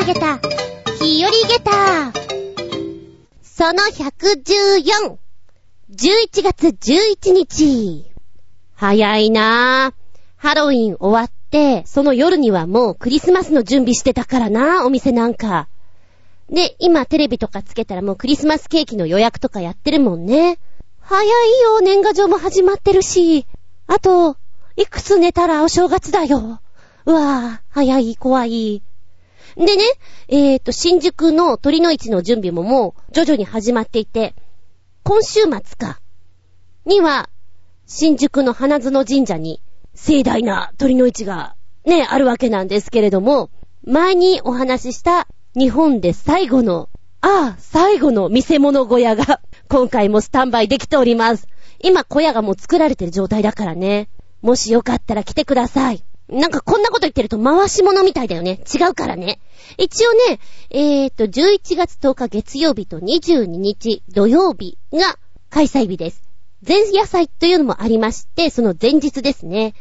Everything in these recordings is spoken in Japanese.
投げた、日和ゲタその114、11月11日。早いなぁ。ハロウィン終わって、その夜にはもうクリスマスの準備してたからなぁ、お店なんか。で、今テレビとかつけたらもうクリスマスケーキの予約とかやってるもんね。早いよ、年賀状も始まってるし。あと、いくつ寝たらお正月だよ。うわぁ、早い、怖い。でね、えっ、ー、と、新宿の鳥の市の準備ももう徐々に始まっていて、今週末か、には、新宿の花園神社に盛大な鳥の市がね、あるわけなんですけれども、前にお話しした日本で最後の、ああ、最後の見せ物小屋が 今回もスタンバイできております。今小屋がもう作られてる状態だからね。もしよかったら来てください。なんかこんなこと言ってると回し物みたいだよね。違うからね。一応ね、えーと、11月10日月曜日と22日土曜日が開催日です。前夜祭というのもありまして、その前日ですね。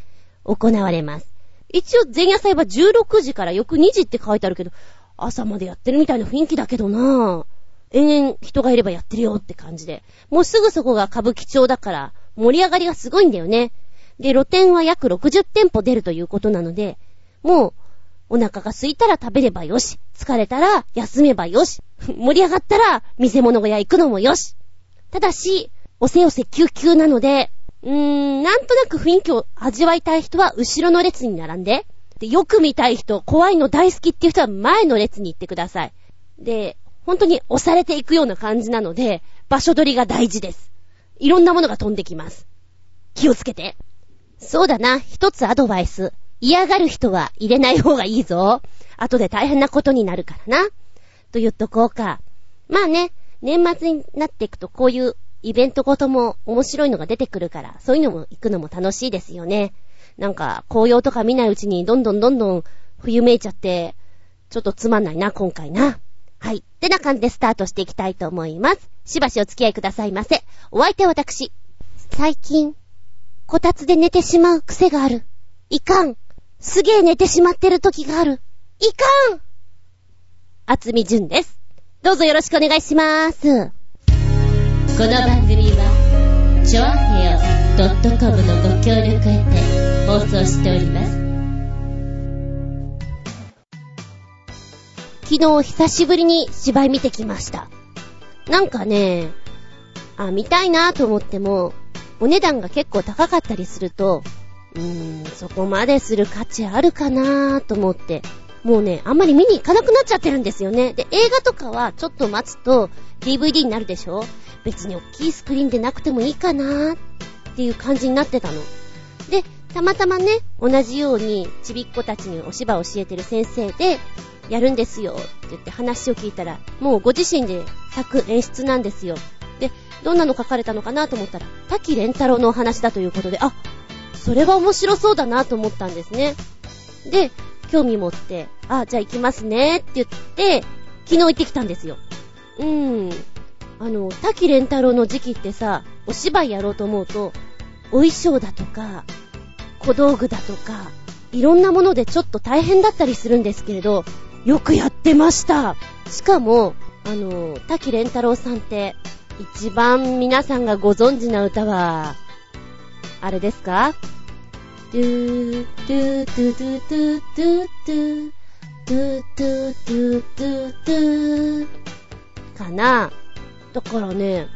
行われます。一応前夜祭は16時から翌2時って書いてあるけど、朝までやってるみたいな雰囲気だけどなぁ。延々人がいればやってるよって感じで。もうすぐそこが歌舞伎町だから盛り上がりがすごいんだよね。で、露店は約60店舗出るということなので、もう、お腹が空いたら食べればよし。疲れたら休めばよし。盛り上がったら見せ物小屋行くのもよし。ただし、おせよせ救急なので、うーん、なんとなく雰囲気を味わいたい人は後ろの列に並んで、で、よく見たい人、怖いの大好きっていう人は前の列に行ってください。で、本当に押されていくような感じなので、場所取りが大事です。いろんなものが飛んできます。気をつけて。そうだな、一つアドバイス。嫌がる人は入れない方がいいぞ。後で大変なことになるからな。と言っとこうか。まあね、年末になっていくとこういうイベントごとも面白いのが出てくるから、そういうのも行くのも楽しいですよね。なんか、紅葉とか見ないうちにどんどんどんどん冬めいちゃって、ちょっとつまんないな、今回な。はい。ってな感じでスタートしていきたいと思います。しばしお付き合いくださいませ。お相手は私。最近、こたつで寝てしまう癖がある。いかん。すげえ寝てしまってる時がある。いかんあつみじゅんです。どうぞよろしくお願いしまーす。この番組は、ちょあへよ .com のご協力へて放送しております。昨日久しぶりに芝居見てきました。なんかね、あ、見たいなと思っても、お値段が結構高かったりすると、うーん、そこまでする価値あるかなーと思って、もうね、あんまり見に行かなくなっちゃってるんですよね。で、映画とかはちょっと待つと DVD になるでしょ？別に大きいスクリーンでなくてもいいかなーっていう感じになってたの。で、たまたまね、同じようにちびっ子たちにお芝居教えてる先生で、やるんですよって言って話を聞いたら、もうご自身で作演出なんですよ。で、どんなの書かれたのかなと思ったら、滝蓮太郎のお話だということで、あ、それは面白そうだなと思ったんですね。で、興味持って、あ、じゃあ行きますねって言って、昨日行ってきたんですよ。うーん。あの、滝廉太郎の時期ってさ、お芝居やろうと思うと、お衣装だとか、小道具だとか、いろんなものでちょっと大変だったりするんですけれど、よくやってました。しかも、あの、滝廉太郎さんって、一番皆さんがご存知な歌は、あれですか？ドゥー、ドゥー、ドゥードゥードゥードゥードゥー、ドゥードゥドゥドゥドゥ、かな？だからね、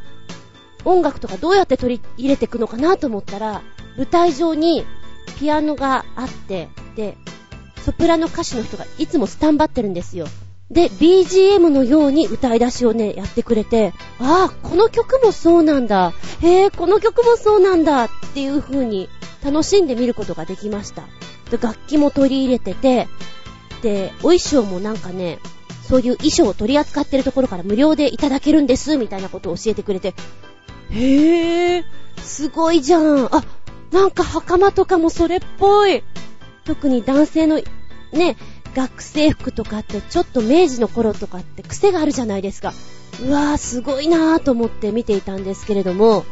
音楽とかどうやって取り入れていくのかなと思ったら、舞台上にピアノがあって、で、ソプラノ歌手の人がいつもスタンバってるんですよ。で、BGM のように歌い出しをね、やってくれて、ああ、この曲もそうなんだ。へえ、この曲もそうなんだっていう風に楽しんで見ることができました。で、楽器も取り入れてて、で、お衣装もなんかね、そういう衣装を取り扱ってるところから無料でいただけるんです、みたいなことを教えてくれて、へえ、すごいじゃん。あ、なんか袴とかもそれっぽい。特に男性のね、学生服とかってちょっと明治の頃とかって癖があるじゃないですか。うわぁ、すごいなぁと思って見ていたんですけれども、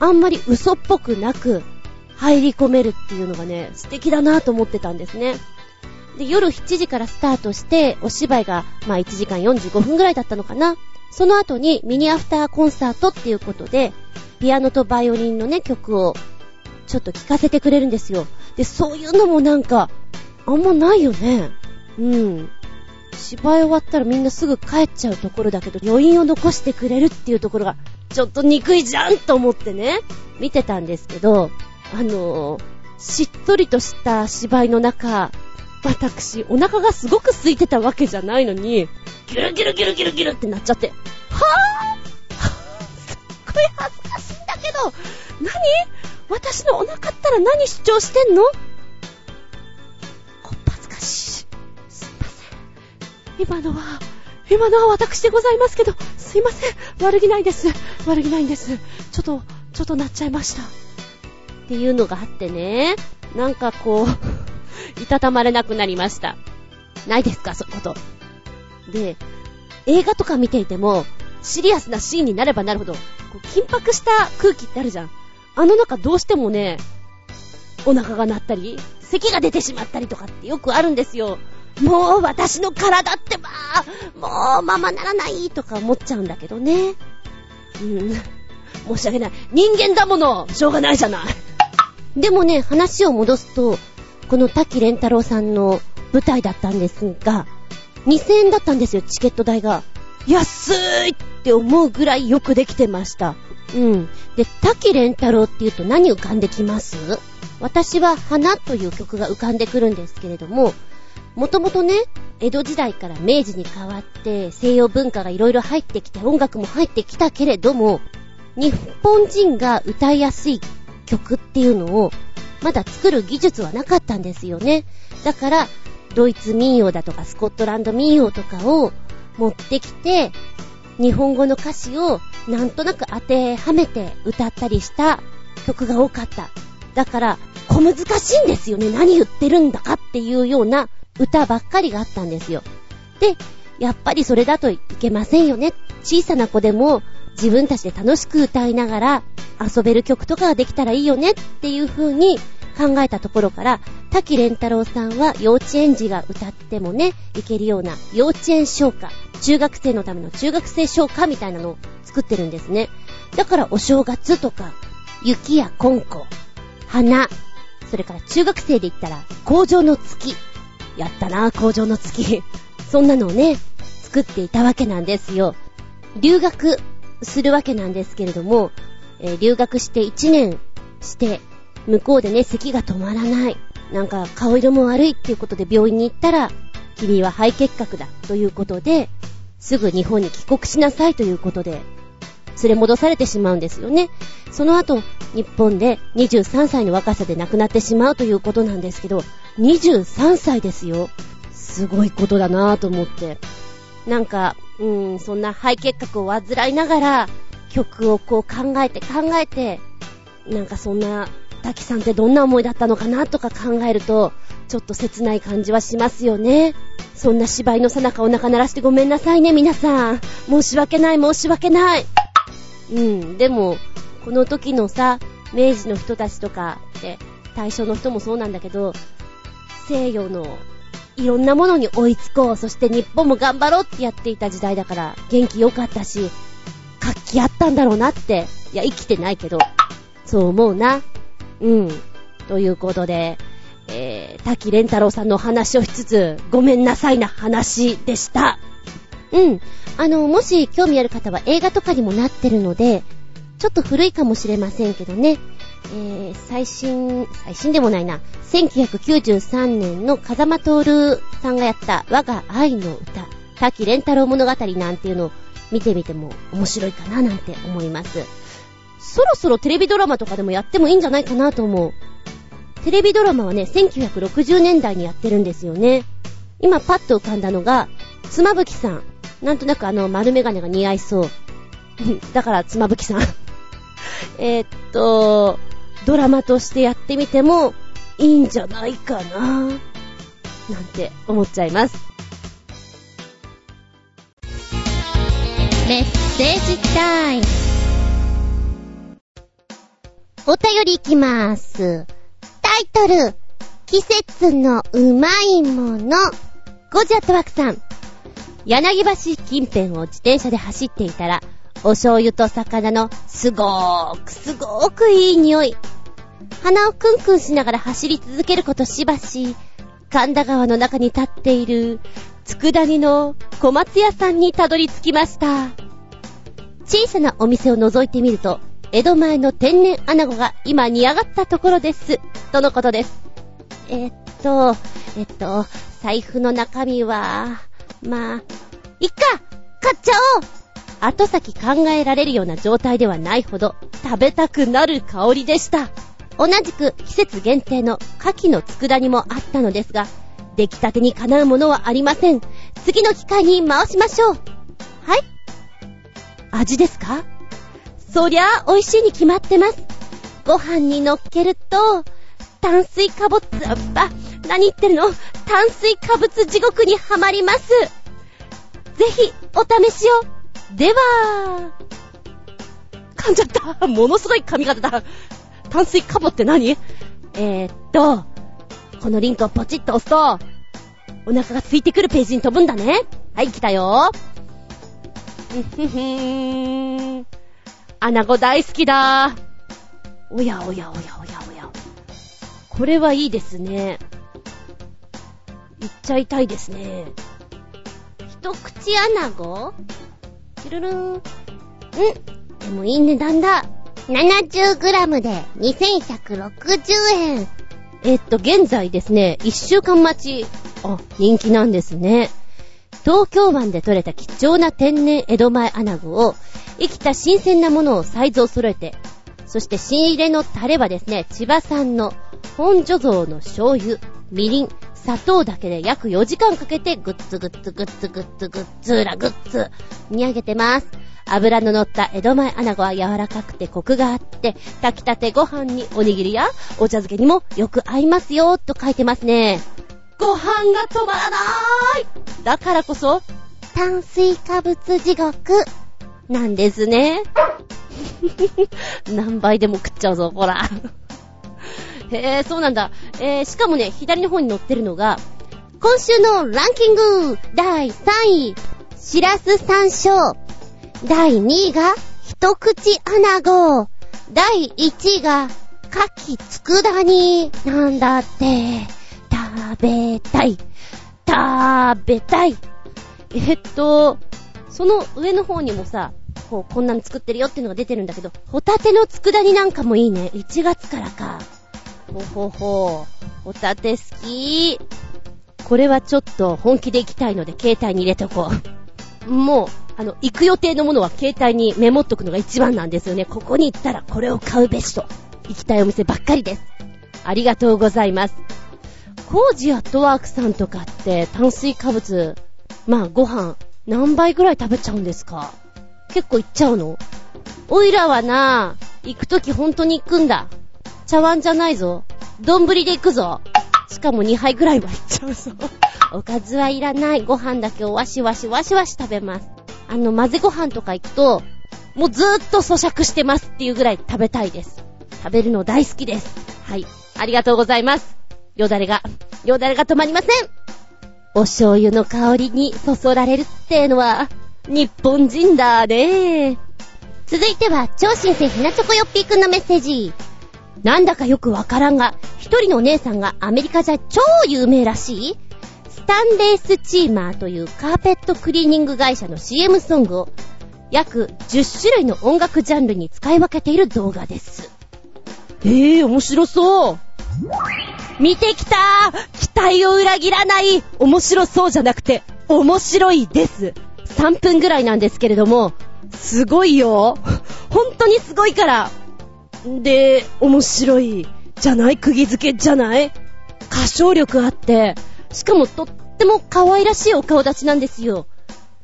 あんまり嘘っぽくなく入り込めるっていうのがね、素敵だなぁと思ってたんですね。で、夜7時からスタートして、お芝居が、まあ1時間45分ぐらいだったのかな。その後にミニアフターコンサートっていうことで、ピアノとバイオリンのね、曲をちょっと聴かせてくれるんですよ。で、そういうのもなんか、あんまないよね。うん。芝居終わったらみんなすぐ帰っちゃうところだけど、余韻を残してくれるっていうところが、ちょっと憎いじゃんと思ってね、見てたんですけど、あのー、しっとりとした芝居の中、私、お腹がすごく空いてたわけじゃないのに、ギュルギュルギュルギュルギュルってなっちゃって、はぁ！すっごい恥ずかしいんだけど、何？私のお腹ったら何主張してんの？今のは、今のは私でございますけど、すいません。悪気ないです。悪気ないんです。ちょっと、ちょっとなっちゃいました。っていうのがあってね、なんかこう いたたまれなくなりました。ないですか、そういうこと。で、映画とか見ていても、シリアスなシーンになればなるほど、こう緊迫した空気ってあるじゃん。あの中どうしてもね、お腹が鳴ったり、咳が出てしまったりとかってよくあるんですよ。もう私の体ってば、もうままならないとか思っちゃうんだけどね。うん。申し訳ない。人間だものしょうがないじゃない。でもね、話を戻すと、この滝蓮太郎さんの舞台だったんですが、2000円だったんですよ、チケット代が。安いって思うぐらいよくできてました。うん。で、滝蓮太郎って言うと何浮かんできます？私は花という曲が浮かんでくるんですけれども、もともとね、江戸時代から明治に変わって西洋文化がいろいろ入ってきて音楽も入ってきたけれども、日本人が歌いやすい曲っていうのをまだ作る技術はなかったんですよね。だから、ドイツ民謡だとかスコットランド民謡とかを持ってきて、日本語の歌詞をなんとなく当てはめて歌ったりした曲が多かった。だから、小難しいんですよね。何言ってるんだかっていうような歌ばっかりがあったんですよ。で、やっぱりそれだといけませんよね。小さな子でも自分たちで楽しく歌いながら遊べる曲とかができたらいいよねっていう風に考えたところから、滝蓮太郎さんは幼稚園児が歌ってもね、いけるような幼稚園唱歌、中学生のための中学生唱歌みたいなのを作ってるんですね。だからお正月とか、雪やコンコ、花、それから中学生で言ったら、工場の月。やったな、工場の月。そんなのをね、作っていたわけなんですよ。留学するわけなんですけれども、えー、留学して1年して、向こうでね、咳が止まらない。なんか顔色も悪いっていうことで病院に行ったら、君は肺結核だということで、すぐ日本に帰国しなさいということで、連れ戻されてしまうんですよね。その後、日本で23歳の若さで亡くなってしまうということなんですけど、23歳ですよ。すごいことだなぁと思って。なんか、うーん、そんな肺結核を患いながら、曲をこう考えて考えて、なんかそんな滝さんってどんな思いだったのかなとか考えると、ちょっと切ない感じはしますよね。そんな芝居のさなかお腹鳴らしてごめんなさいね、皆さん。申し訳ない、申し訳ない。うん、でも、この時のさ、明治の人たちとかって、大正の人もそうなんだけど、西洋のいろんなものに追いつこう、そして日本も頑張ろうってやっていた時代だから、元気良かったし、活気あったんだろうなって、いや、生きてないけど、そう思うな。うん。ということで、えー、滝蓮太郎さんの話をしつつ、ごめんなさいな話でした。うん。あの、もし興味ある方は映画とかにもなってるので、ちょっと古いかもしれませんけどね。えー、最新、最新でもないな。1993年の風間徹さんがやった我が愛の歌、滝蓮太郎物語なんていうのを見てみても面白いかななんて思います。そろそろテレビドラマとかでもやってもいいんじゃないかなと思う。テレビドラマはね、1960年代にやってるんですよね。今パッと浮かんだのが、妻夫木さん。なんとなくあの丸メガネが似合いそう。だから妻夫木さん えっと、ドラマとしてやってみてもいいんじゃないかななんて思っちゃいます。メッセージタイム。お便りいきます。タイトル、季節のうまいもの。ゴジャットワクさん。柳橋近辺を自転車で走っていたら、お醤油と魚のすごーくすごーくいい匂い。鼻をクンクンしながら走り続けることしばし、神田川の中に立っている、佃煮の小松屋さんにたどり着きました。小さなお店を覗いてみると、江戸前の天然穴子が今煮上がったところです。とのことです。えっと、えっと、財布の中身は、まあ、いっか買っちゃおう後先考えられるような状態ではないほど食べたくなる香りでした。同じく季節限定の牡蠣の佃煮もあったのですが、出来たてにかなうものはありません。次の機会に回しましょう。はい味ですか？そりゃあ美味しいに決まってます。ご飯に乗っけると、炭水化物、あ、何言ってるの？炭水化物地獄にはまります。ぜひ、お試しを。では、噛んじゃった。ものすごい噛み方だ。炭水化物って何？えー、っと、このリンクをポチッと押すと、お腹が空いてくるページに飛ぶんだね。はい、来たよ。ふふふーん。穴子大好きだ。おやおやおやおやおや。これはいいですね。いっちゃいたいですね。一口穴子？チルルン。んでもいい値段だ。70g で2160円。えっと、現在ですね、1週間待ち。あ、人気なんですね。東京湾で採れた貴重な天然江戸前穴子を、生きた新鮮なものをサイズを揃えて、そして仕入れのタレはですね、千葉産の本所蔵の醤油、みりん、砂糖だけで約4時間かけてグッツグッツグッツグッツグッツラグッツ煮上げてます。脂の乗った江戸前穴子は柔らかくてコクがあって、炊きたてご飯におにぎりやお茶漬けにもよく合いますよ、と書いてますね。ご飯が止まらないだからこそ、炭水化物地獄、なんですね。何杯でも食っちゃうぞ、ほら。へえ、そうなんだ。えー、しかもね、左の方に載ってるのが、今週のランキング第3位、しらす山椒。第2位が、一口穴子。第1位が、牡蠣佃煮。なんだって、食べたい。食べたい。えっと、その上の方にもさ、こう、こんなの作ってるよっていうのが出てるんだけど、ホタテの佃煮なんかもいいね。1月からか。ほほほ。ホタテ好き。これはちょっと本気で行きたいので携帯に入れておこう。もう、あの、行く予定のものは携帯にメモっとくのが一番なんですよね。ここに行ったらこれを買うべしと。行きたいお店ばっかりです。ありがとうございます。コージアットワークさんとかって炭水化物、まあご飯何倍ぐらい食べちゃうんですか？結構行っちゃうの？おいらはな、行くとき本当に行くんだ。茶碗じゃないぞ。丼で行くぞ。しかも2杯ぐらいは行っちゃうぞ。おかずはいらない。ご飯だけをわしわしわしわし食べます。あの、混ぜご飯とか行くと、もうずーっと咀嚼してますっていうぐらい食べたいです。食べるの大好きです。はい。ありがとうございます。よだれが、よだれが止まりません。お醤油の香りにそそられるってのは、日本人だね続いては、超新星ひなチョコヨッピーくんのメッセージ。なんだかよくわからんが、一人のお姉さんがアメリカじゃ超有名らしい。スタンレースチーマーというカーペットクリーニング会社の CM ソングを約10種類の音楽ジャンルに使い分けている動画です。ええー、面白そう。見てきた期待を裏切らない。面白そうじゃなくて、面白いです。3分ぐらいなんですけれども、すごいよ。本当にすごいからで、面白い、じゃない？釘付けじゃない？歌唱力あって、しかもとっても可愛らしいお顔立ちなんですよ。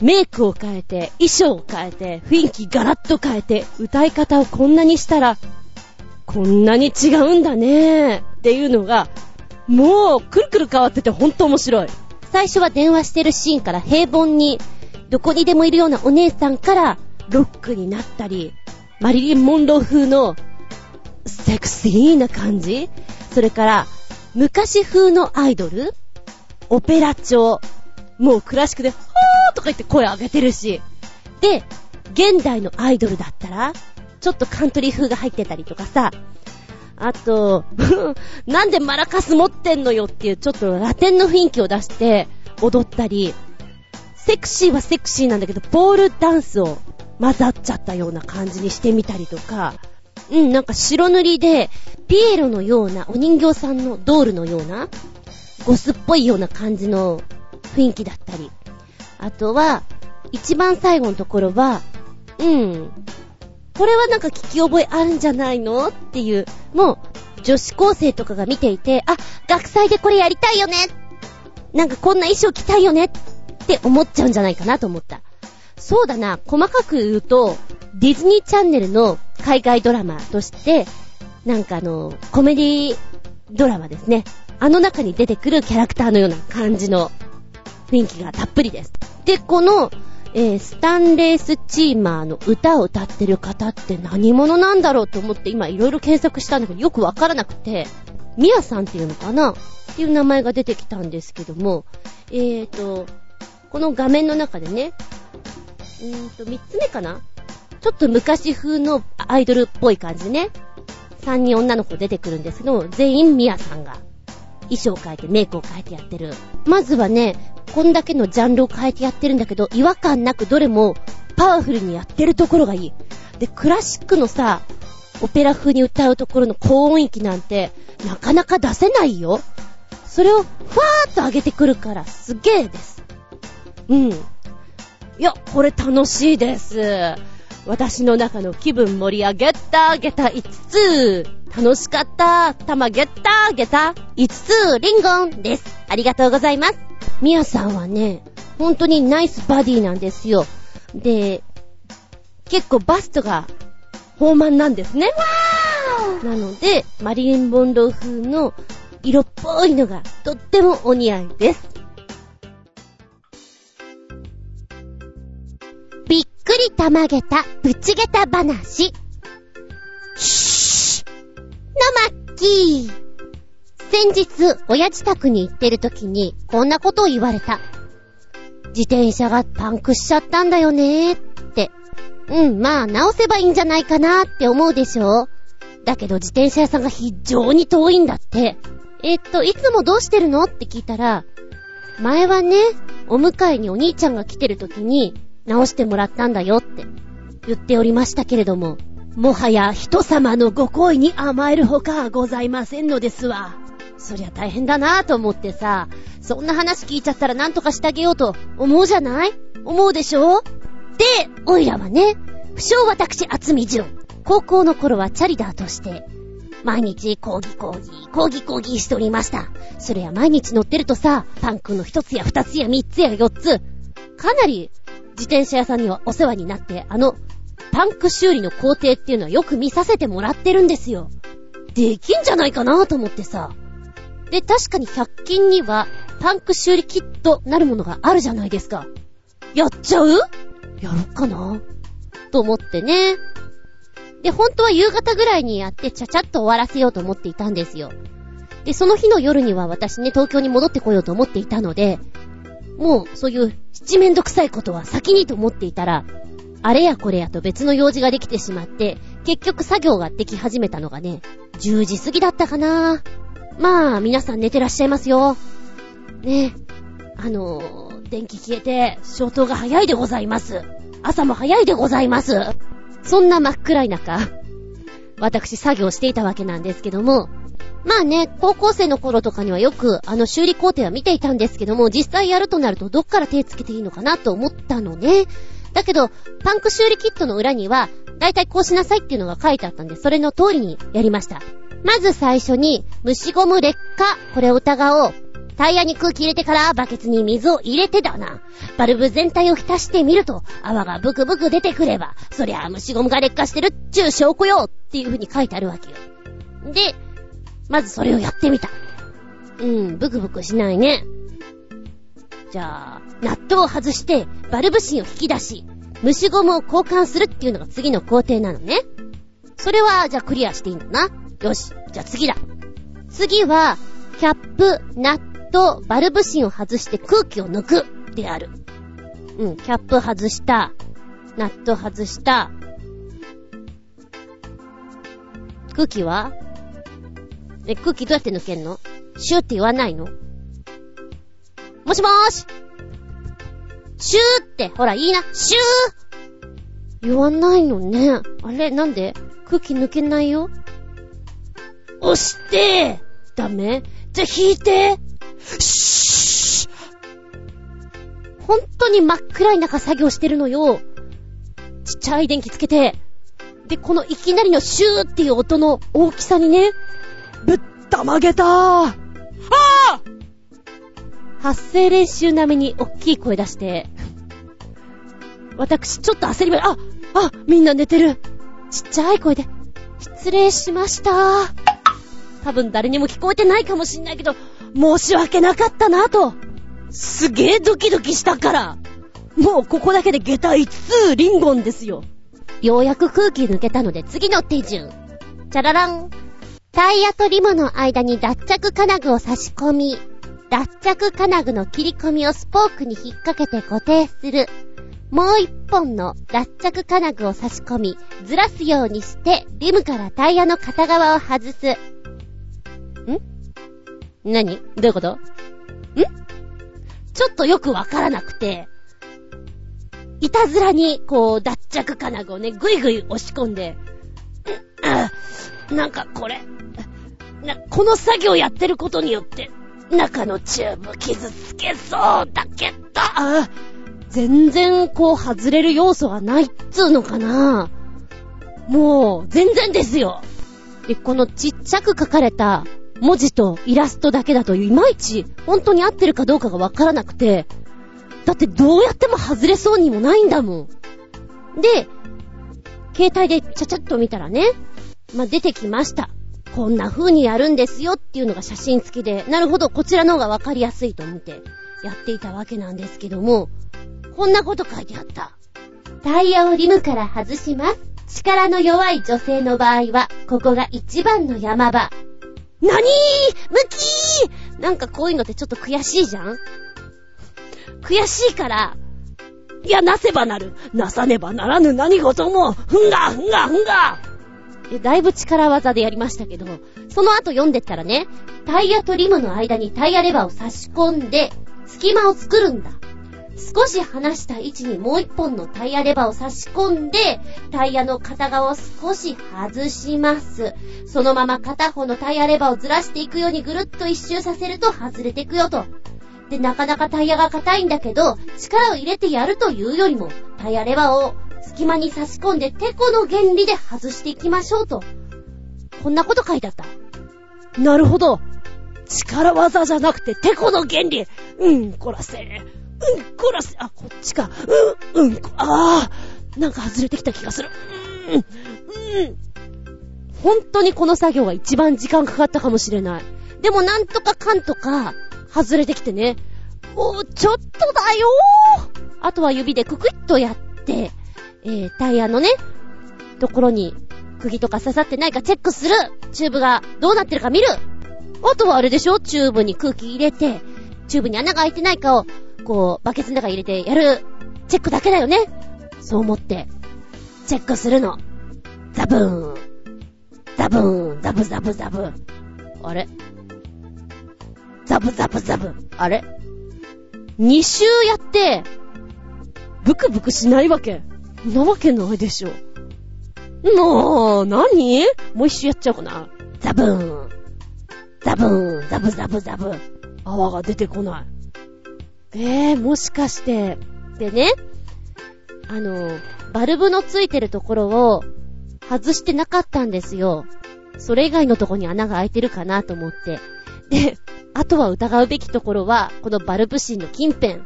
メイクを変えて、衣装を変えて、雰囲気ガラッと変えて、歌い方をこんなにしたら、こんなに違うんだねっていうのが、もう、くるくる変わっててほんと面白い。最初は電話してるシーンから平凡に、どこにでもいるようなお姉さんからロックになったり、マリリン・モンロー風のセクシーな感じ？それから、昔風のアイドル？オペラ調？もうクラシックで、はーとか言って声上げてるし。で、現代のアイドルだったら、ちょっとカントリー風が入ってたりとかさ、あと、なんでマラカス持ってんのよっていうちょっとラテンの雰囲気を出して踊ったり、セクシーはセクシーなんだけど、ボールダンスを混ざっちゃったような感じにしてみたりとか、うん、なんか白塗りで、ピエロのような、お人形さんのドールのような、ゴスっぽいような感じの雰囲気だったり。あとは、一番最後のところは、うん、これはなんか聞き覚えあるんじゃないのっていう、もう、女子高生とかが見ていて、あ、学祭でこれやりたいよねなんかこんな衣装着たいよねって思っちゃうんじゃないかなと思った。そうだな、細かく言うと、ディズニーチャンネルの海外ドラマとして、なんかあの、コメディドラマですね。あの中に出てくるキャラクターのような感じの雰囲気がたっぷりです。で、この、えー、スタンレースチーマーの歌を歌ってる方って何者なんだろうと思って今いろいろ検索したんだけどよくわからなくて、ミヤさんっていうのかな？っていう名前が出てきたんですけども、えーと、この画面の中でね、うーんと、三つ目かな？ちょっと昔風のアイドルっぽい感じね。三人女の子出てくるんですけど、全員ミヤさんが衣装を変えてメイクを変えてやってる。まずはね、こんだけのジャンルを変えてやってるんだけど、違和感なくどれもパワフルにやってるところがいい。で、クラシックのさ、オペラ風に歌うところの高音域なんて、なかなか出せないよ。それを、ふわーっと上げてくるから、すげえです。うん。いや、これ楽しいです。私の中の気分盛り上げた、げた5つ。楽しかった、たまげった、げた5つ、リンゴンです。ありがとうございます。みやさんはね、本当にナイスバディなんですよ。で、結構バストが豊満なんですね。なので、マリリン・ボンロー風の色っぽいのがとってもお似合いです。りたまげた、ぶちげた話。しーのまっきー。先日、親自宅に行ってる時に、こんなことを言われた。自転車がパンクしちゃったんだよねーって。うん、まあ、直せばいいんじゃないかなーって思うでしょだけど自転車屋さんが非常に遠いんだって。えっと、いつもどうしてるの？って聞いたら、前はね、お迎えにお兄ちゃんが来てる時に、直してもらったんだよって言っておりましたけれども、もはや人様のご好意に甘えるほかはございませんのですわ。そりゃ大変だなぁと思ってさ、そんな話聞いちゃったら何とかしてあげようと思うじゃない？思うでしょ？で、おいらはね、不詳私、厚み純。高校の頃はチャリダーとして、毎日講義講義、講義講義しておりました。それは毎日乗ってるとさ、パンクの一つや二つや三つや四つ、かなり自転車屋さんにはお世話になって、あの、パンク修理の工程っていうのはよく見させてもらってるんですよ。できんじゃないかなと思ってさ。で、確かに100均には、パンク修理キットなるものがあるじゃないですか。やっちゃう？やろっかな？と思ってね。で、本当は夕方ぐらいにやってちゃちゃっと終わらせようと思っていたんですよ。で、その日の夜には私ね、東京に戻ってこようと思っていたので、もう、そういう七面倒くさいことは先にと思っていたら、あれやこれやと別の用事ができてしまって、結局作業ができ始めたのがね、10時過ぎだったかなまあ、皆さん寝てらっしゃいますよ。ね。あのー、電気消えて、消灯が早いでございます。朝も早いでございます。そんな真っ暗い中、私作業していたわけなんですけども、まあね、高校生の頃とかにはよくあの修理工程は見ていたんですけども、実際やるとなるとどっから手つけていいのかなと思ったのね。だけど、パンク修理キットの裏には、だいたいこうしなさいっていうのが書いてあったんで、それの通りにやりました。まず最初に、虫ゴム劣化、これを疑おう。タイヤに空気入れてからバケツに水を入れてだな。バルブ全体を浸してみると、泡がブクブク出てくれば、そりゃ虫ゴムが劣化してるっちゅう証拠よっていう風に書いてあるわけよ。で、まずそれをやってみた。うん、ブクブクしないね。じゃあ、ナットを外して、バルブ芯を引き出し、虫ゴムを交換するっていうのが次の工程なのね。それは、じゃあクリアしていいんだな？よし、じゃあ次だ。次は、キャップ、ナット、バルブ芯を外して空気を抜くである。うん、キャップ外した。ナット外した。空気は？え、空気どうやって抜けんの？シューって言わないの？もしもーし！シューって、ほら、いいな、シュー！言わないのね。あれ、なんで？空気抜けないよ？押して！ダメ？じゃ、引いて！シュー！本当に真っ暗い中作業してるのよ。ちっちゃい電気つけて。で、このいきなりのシューっていう音の大きさにね、ぶったまげたーああ発声練習並みに大きい声出して、私ちょっと焦りま、あ、あ、みんな寝てる。ちっちゃい声で、失礼しました。多分誰にも聞こえてないかもしんないけど、申し訳なかったなと。すげえドキドキしたから。もうここだけで下駄5つリンゴンですよ。ようやく空気抜けたので次の手順。チャララン。タイヤとリムの間に脱着金具を差し込み、脱着金具の切り込みをスポークに引っ掛けて固定する。もう一本の脱着金具を差し込み、ずらすようにして、リムからタイヤの片側を外す。ん？何？どういうこと？ん？ちょっとよくわからなくて、いたずらに、こう、脱着金具をね、ぐいぐい押し込んで、なんかこれ、な、この作業やってることによって、中のチューブ傷つけそうだけど、全然こう外れる要素はないっつうのかなもう、全然ですよ。で、このちっちゃく書かれた文字とイラストだけだといまいち本当に合ってるかどうかがわからなくて、だってどうやっても外れそうにもないんだもん。で、携帯でちゃちゃっと見たらね、まあ、出てきました。こんな風にやるんですよっていうのが写真付きで、なるほど、こちらの方がわかりやすいと思ってやっていたわけなんですけども、こんなこと書いてあった。タイヤをリムから外します。力の弱い女性の場合は、ここが一番の山場。なにームキ？ーなんかこういうのってちょっと悔しいじゃん？悔しいから、いや、なせばなる。なさねばならぬ何事も、ふんが、ふんが、ふんが。だいぶ力技でやりましたけど、その後読んでったらね、タイヤとリムの間にタイヤレバーを差し込んで、隙間を作るんだ。少し離した位置にもう一本のタイヤレバーを差し込んで、タイヤの片側を少し外します。そのまま片方のタイヤレバーをずらしていくようにぐるっと一周させると外れていくよと。で、なかなかタイヤが硬いんだけど、力を入れてやるというよりも、タイヤレバーを隙間に差し込んで、テコの原理で外していきましょうと。こんなこと書いてあった。なるほど。力技じゃなくて、テコの原理。うん、こらせ。うんこらせ、あ、こっちか。うん、うん、ああ、なんか外れてきた気がする。うん、うん。本当にこの作業が一番時間かかったかもしれない。でもなんとかかんとか、外れてきてね。もうちょっとだよーあとは指でククッとやって、えー、タイヤのね、ところに釘とか刺さってないかチェックするチューブがどうなってるか見るあとはあれでしょ？チューブに空気入れて、チューブに穴が開いてないかをこう、バケツの中に入れてやる、チェックだけだよね。そう思って、チェックするの。ザブーン。ザブーン。ザブザブザブ。あれ？ザブザブザブ。あれ？二周やって、ブクブクしないわけ。なわけないでしょ。もう、何？もう一周やっちゃおうかな。ザブーン。ザブーン。ザブザブザブ。泡が出てこない。ええー、もしかして。でね、あの、バルブのついてるところを外してなかったんですよ。それ以外のとこに穴が開いてるかなと思って。で、あとは疑うべきところは、このバルブ芯の近辺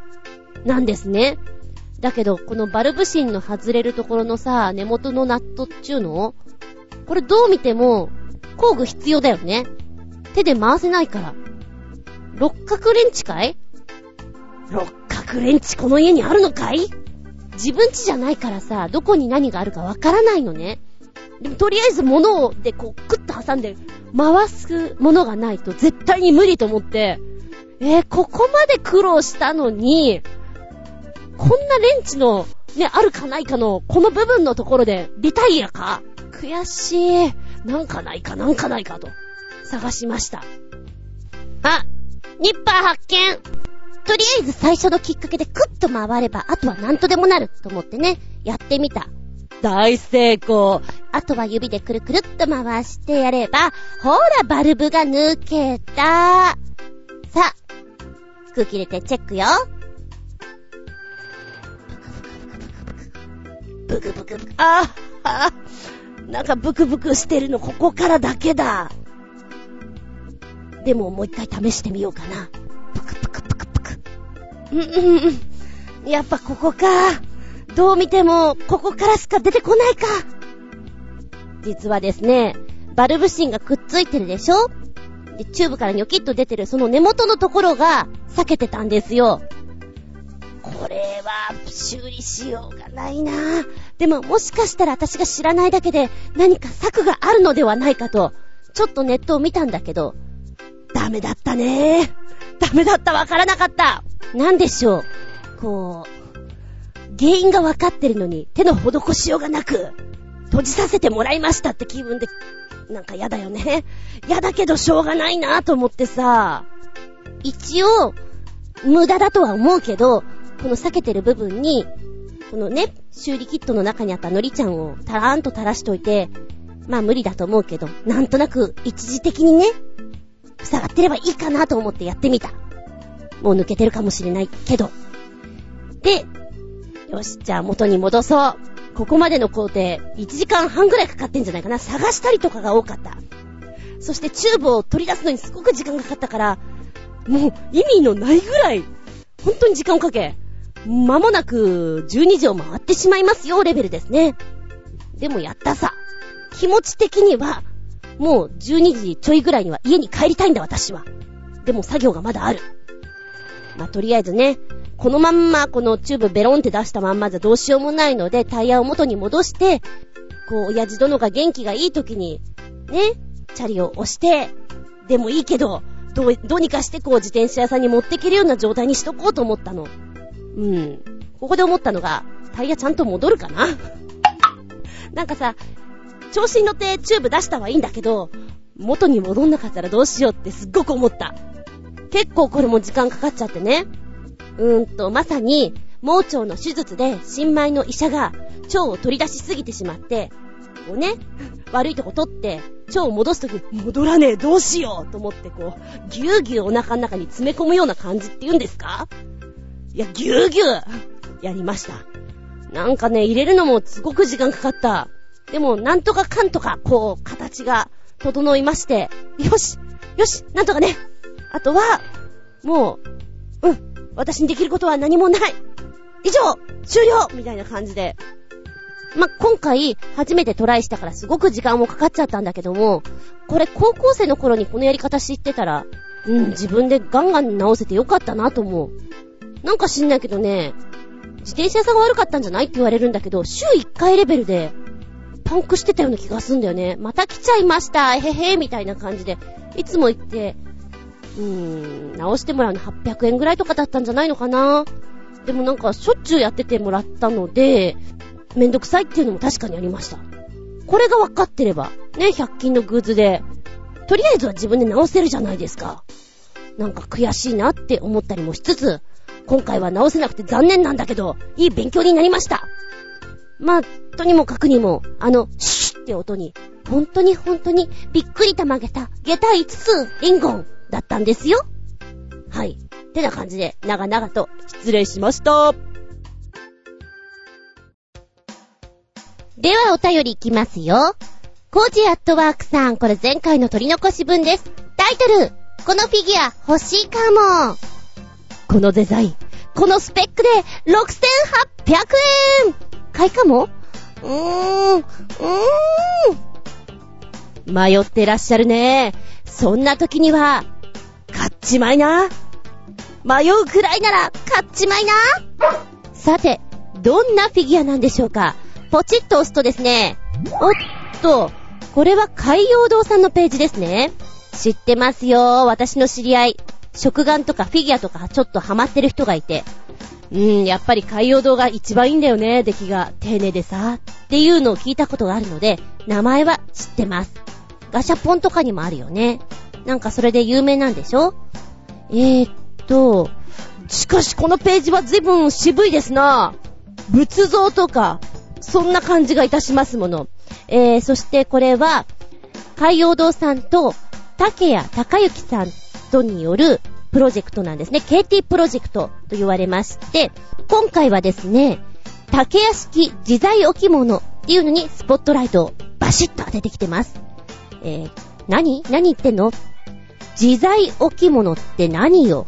なんですね。だけど、このバルブ芯の外れるところのさ、根元のナットっちゅうの？これどう見ても、工具必要だよね。手で回せないから。六角レンチかい？六角レンチこの家にあるのかい？自分家じゃないからさ、どこに何があるかわからないのね。でもとりあえず物をでこうクッと挟んで回すものがないと絶対に無理と思って、えー、ここまで苦労したのに、こんなレンチの、ね、あるかないかの、この部分のところで、リタイアか？悔しい。なんかないかなんかないかと、探しました。あ、ニッパー発見とりあえず最初のきっかけでクッと回れば、あとは何とでもなると思ってね、やってみた。大成功。あとは指でくるくるっと回してやれば、ほら、バルブが抜けた。さあ、空気入れてチェックよ。ブクブク、ああ、なんかブクブクしてるのここからだけだ。でももう一回試してみようかな。ブクブクブクブク。うんうんうん。やっぱここか。どう見ても、ここからしか出てこないか。実はですね、バルブ芯がくっついてるでしょ？で、チューブからニョキッと出てるその根元のところが避けてたんですよ。これは修理しようがないなでももしかしたら私が知らないだけで何か策があるのではないかと、ちょっとネットを見たんだけど、ダメだったねダメだった、わからなかった。なんでしょう。こう、原因がわかってるのに手の施しようがなく、閉じさせてもらいましたって気分でなんか嫌だよね。嫌だけどしょうがないなと思ってさ、一応、無駄だとは思うけど、この避けてる部分に、このね、修理キットの中にあったのりちゃんをたらーんと垂らしといて、まあ無理だと思うけど、なんとなく一時的にね、塞がってればいいかなと思ってやってみた。もう抜けてるかもしれないけど。で、よし、じゃあ元に戻そう。ここまでの工程、1時間半ぐらいかかってんじゃないかな。探したりとかが多かった。そしてチューブを取り出すのにすごく時間がかかったから、もう意味のないぐらい、本当に時間をかけ、間もなく12時を回ってしまいますよ、レベルですね。でもやったさ。気持ち的には、もう12時ちょいぐらいには家に帰りたいんだ、私は。でも作業がまだある。まあ、とりあえずね、このまんま、このチューブベロンって出したまんまじゃどうしようもないので、タイヤを元に戻して、こう、親父殿が元気がいい時に、ね、チャリを押して、でもいいけど、どう、どうにかしてこう自転車屋さんに持っていけるような状態にしとこうと思ったの。うん。ここで思ったのが、タイヤちゃんと戻るかな？なんかさ、調子に乗ってチューブ出したはいいんだけど、元に戻んなかったらどうしようってすっごく思った。結構これも時間かかっちゃってね。うーんと、まさに、盲腸の手術で新米の医者が腸を取り出しすぎてしまって、こうね、悪いとこ取って、腸を戻すときに、戻らねえ、どうしようと思ってこう、ぎゅうぎゅうお腹の中に詰め込むような感じって言うんですか？いや、ぎゅうぎゅうやりました。なんかね、入れるのもすごく時間かかった。でも、なんとかかんとか、こう、形が整いまして、よしよしなんとかねあとは、もう、うん、私にできることは何もない以上終了みたいな感じで。ま、今回、初めてトライしたからすごく時間もかかっちゃったんだけども、これ高校生の頃にこのやり方知ってたら、うん、自分でガンガン直せてよかったなと思う。なんか知んないけどね、自転車屋さんが悪かったんじゃない？って言われるんだけど、週1回レベルで、パンクしてたような気がすんだよね。また来ちゃいました、へへみたいな感じで、いつも行って、うーん、直してもらうの800円ぐらいとかだったんじゃないのかな？でもなんかしょっちゅうやっててもらったので、めんどくさいっていうのも確かにありました。これが分かってれば、ね、100均のグッズで、とりあえずは自分で直せるじゃないですか。なんか悔しいなって思ったりもしつつ、今回は直せなくて残念なんだけど、いい勉強になりました。まあ、とにもかくにも、あの、シュッって音に、本当に本当にびっくりたまげた、下駄5つ、リンゴンだったんですよ。はい。てな感じで、長々と失礼しました。ではお便りいきますよ。コージアットワークさん、これ前回の取り残し分です。タイトル、このフィギュア欲しいかも。このデザイン、このスペックで6800円買いかも？うーん、うーん。迷ってらっしゃるね。そんな時には、買っちまいな。迷うくらいなら、買っちまいな。さて、どんなフィギュアなんでしょうか？ポチッと押すとですね、おっと、これは海洋堂さんのページですね。知ってますよ。私の知り合い。食玩とかフィギュアとかちょっとハマってる人がいて。うーん、やっぱり海洋堂が一番いいんだよね。出来が丁寧でさ。っていうのを聞いたことがあるので、名前は知ってます。ガシャポンとかにもあるよね。なんかそれで有名なんでしょ？えー、っと、しかしこのページは随分渋いですな。仏像とか、そんな感じがいたしますもの。えー、そしてこれは、海洋堂さんと、竹谷隆之さんとによるプロジェクトなんですね。KT プロジェクトと言われまして、今回はですね、竹屋敷自在置物っていうのにスポットライトをバシッと当ててきてます。えー、何？何言ってんの？自在置物って何よ？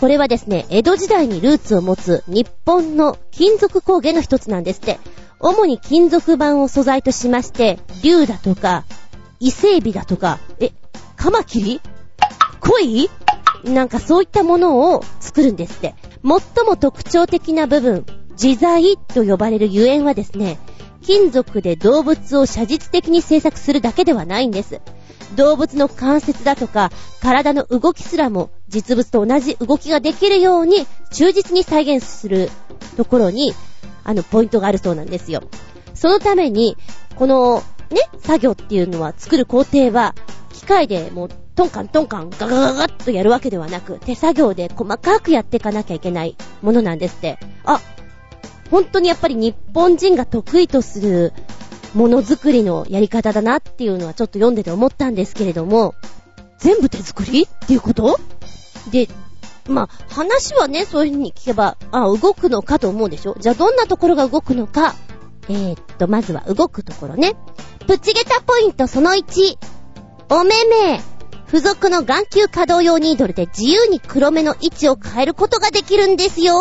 これはですね、江戸時代にルーツを持つ日本の金属工芸の一つなんですって。主に金属板を素材としまして、竜だとか、伊勢海老だとか、え、カマキリ鯉なんかそういったものを作るんですって。最も特徴的な部分、自在と呼ばれるゆえんはですね、金属で動物を写実的に制作するだけではないんです。動物の関節だとか、体の動きすらも実物と同じ動きができるように忠実に再現するところに、あの、ポイントがあるそうなんですよ。そのために、この、ね、作業っていうのは、作る工程は、機械でもう、トンカントンカンガガガガッとやるわけではなく、手作業で細かくやっていかなきゃいけないものなんですって。あ、本当にやっぱり日本人が得意とするものづくりのやり方だなっていうのはちょっと読んでて思ったんですけれども、全部手作りっていうこと？で、まあ、話はね、そういう風に聞けば、あ、動くのかと思うでしょ？じゃあどんなところが動くのか？えー、っと、まずは動くところね。プチゲタポイントその1。おめめ。付属の眼球可動用ニードルで自由に黒目の位置を変えることができるんですよ。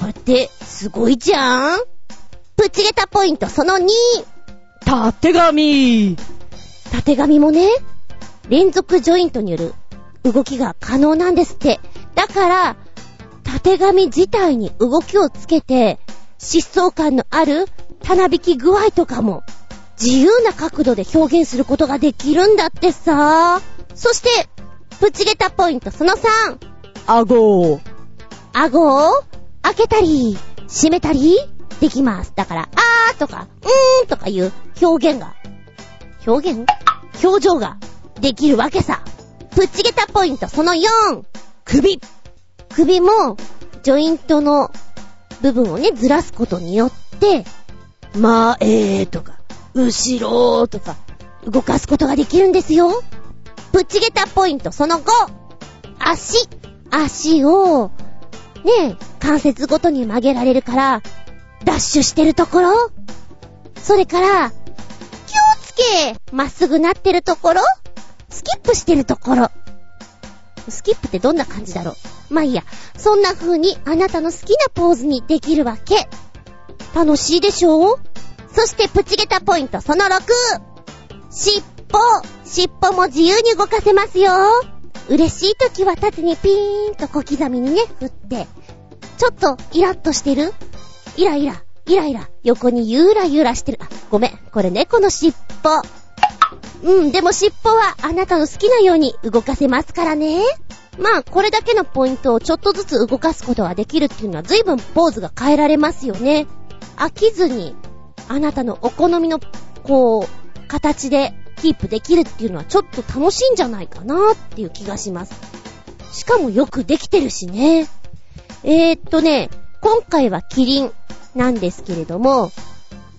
これってすごいじゃんプチゲタポイントその2。縦紙縦紙もね、連続ジョイントによる動きが可能なんですって。だから、縦紙自体に動きをつけて、疾走感のある棚引き具合とかも、自由な角度で表現することができるんだってさ。そして、プチゲタポイントその3。顎。顎を開けたり、閉めたりできます。だから、あーとか、うーんとかいう表現が、表現？表情ができるわけさ。プッチゲタポイントその4。首。首も、ジョイントの部分をね、ずらすことによって、前とか、後ろとか、動かすことができるんですよ。プッチゲタポイントその5。足。足を、ねえ、関節ごとに曲げられるから、ダッシュしてるところそれから、気をつけまっすぐなってるところスキップしてるところ。スキップってどんな感じだろうまあいいや。そんな風にあなたの好きなポーズにできるわけ。楽しいでしょそしてプチゲタポイントその6。尻尾。尻尾も自由に動かせますよ。嬉しい時は縦にピーンと小刻みにね、振って。ちょっとイラッとしてる？イライラ、イライラ、横にゆらゆらしてる。あ、ごめん。これ猫の尻尾。うん、でも尻尾はあなたの好きなように動かせますからね。まあ、これだけのポイントをちょっとずつ動かすことができるっていうのは随分ポーズが変えられますよね。飽きずに、あなたのお好みの、こう、形でキープできるっていうのはちょっと楽しいんじゃないかなっていう気がします。しかもよくできてるしね。えー、っとね、今回はキリンなんですけれども、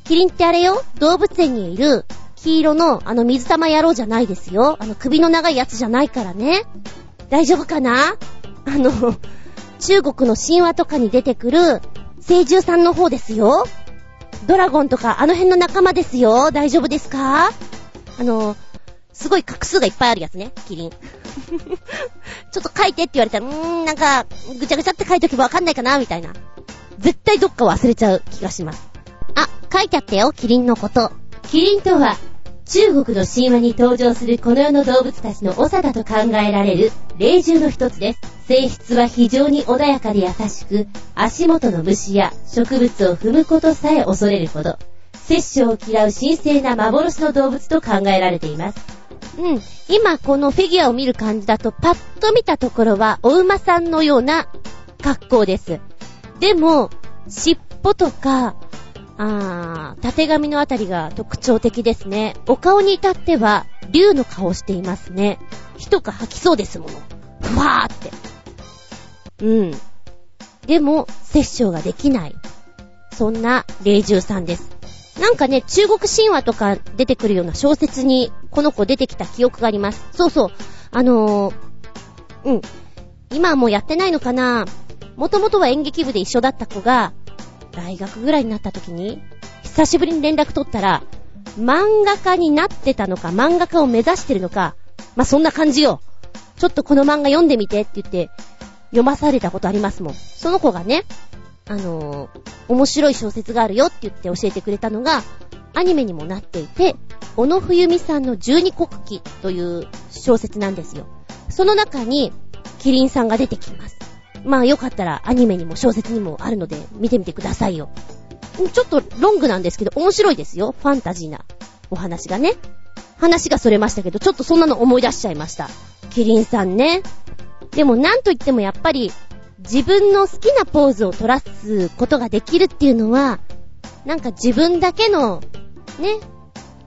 キリンってあれよ動物園にいる黄色のあの水玉野郎じゃないですよ。あの首の長いやつじゃないからね。大丈夫かな？あの、中国の神話とかに出てくる聖獣さんの方ですよ。ドラゴンとかあの辺の仲間ですよ。大丈夫ですか？あの、すごい画数がいっぱいあるやつね、キリン。ちょっと書いてって言われたら、うーん、なんか、ぐちゃぐちゃって書いとけばわかんないかなみたいな。絶対どっか忘れちゃう気がします。あ、書いてあったよ、キリンのこと。キリンとは、中国の神話に登場するこの世の動物たちの長だと考えられる霊獣の一つです。性質は非常に穏やかで優しく、足元の虫や植物を踏むことさえ恐れるほど、殺生を嫌う神聖な幻の動物と考えられています。うん。今このフィギュアを見る感じだと、パッと見たところは、お馬さんのような格好です。でも、尻尾とか、あー、縦髪のあたりが特徴的ですね。お顔に至っては、竜の顔をしていますね。火とか吐きそうですもの。ふわーって。うん。でも、殺生ができない。そんな霊獣さんです。なんかね、中国神話とか出てくるような小説に、この子出てきた記憶があります。そうそう。あのー、うん。今はもうやってないのかなもともとは演劇部で一緒だった子が、大学ぐらいになった時に、久しぶりに連絡取ったら、漫画家になってたのか、漫画家を目指してるのか、まあ、そんな感じよ。ちょっとこの漫画読んでみてって言って、読まされたことありますもん。その子がね、あのー、面白い小説があるよって言って教えてくれたのが、アニメにもなっていて、小野冬美さんの十二国旗という小説なんですよ。その中に、キリンさんが出てきます。まあよかったらアニメにも小説にもあるので見てみてくださいよ。ちょっとロングなんですけど面白いですよ。ファンタジーなお話がね。話がそれましたけど、ちょっとそんなの思い出しちゃいました。キリンさんね。でもなんといってもやっぱり自分の好きなポーズを取らすことができるっていうのは、なんか自分だけの、ね、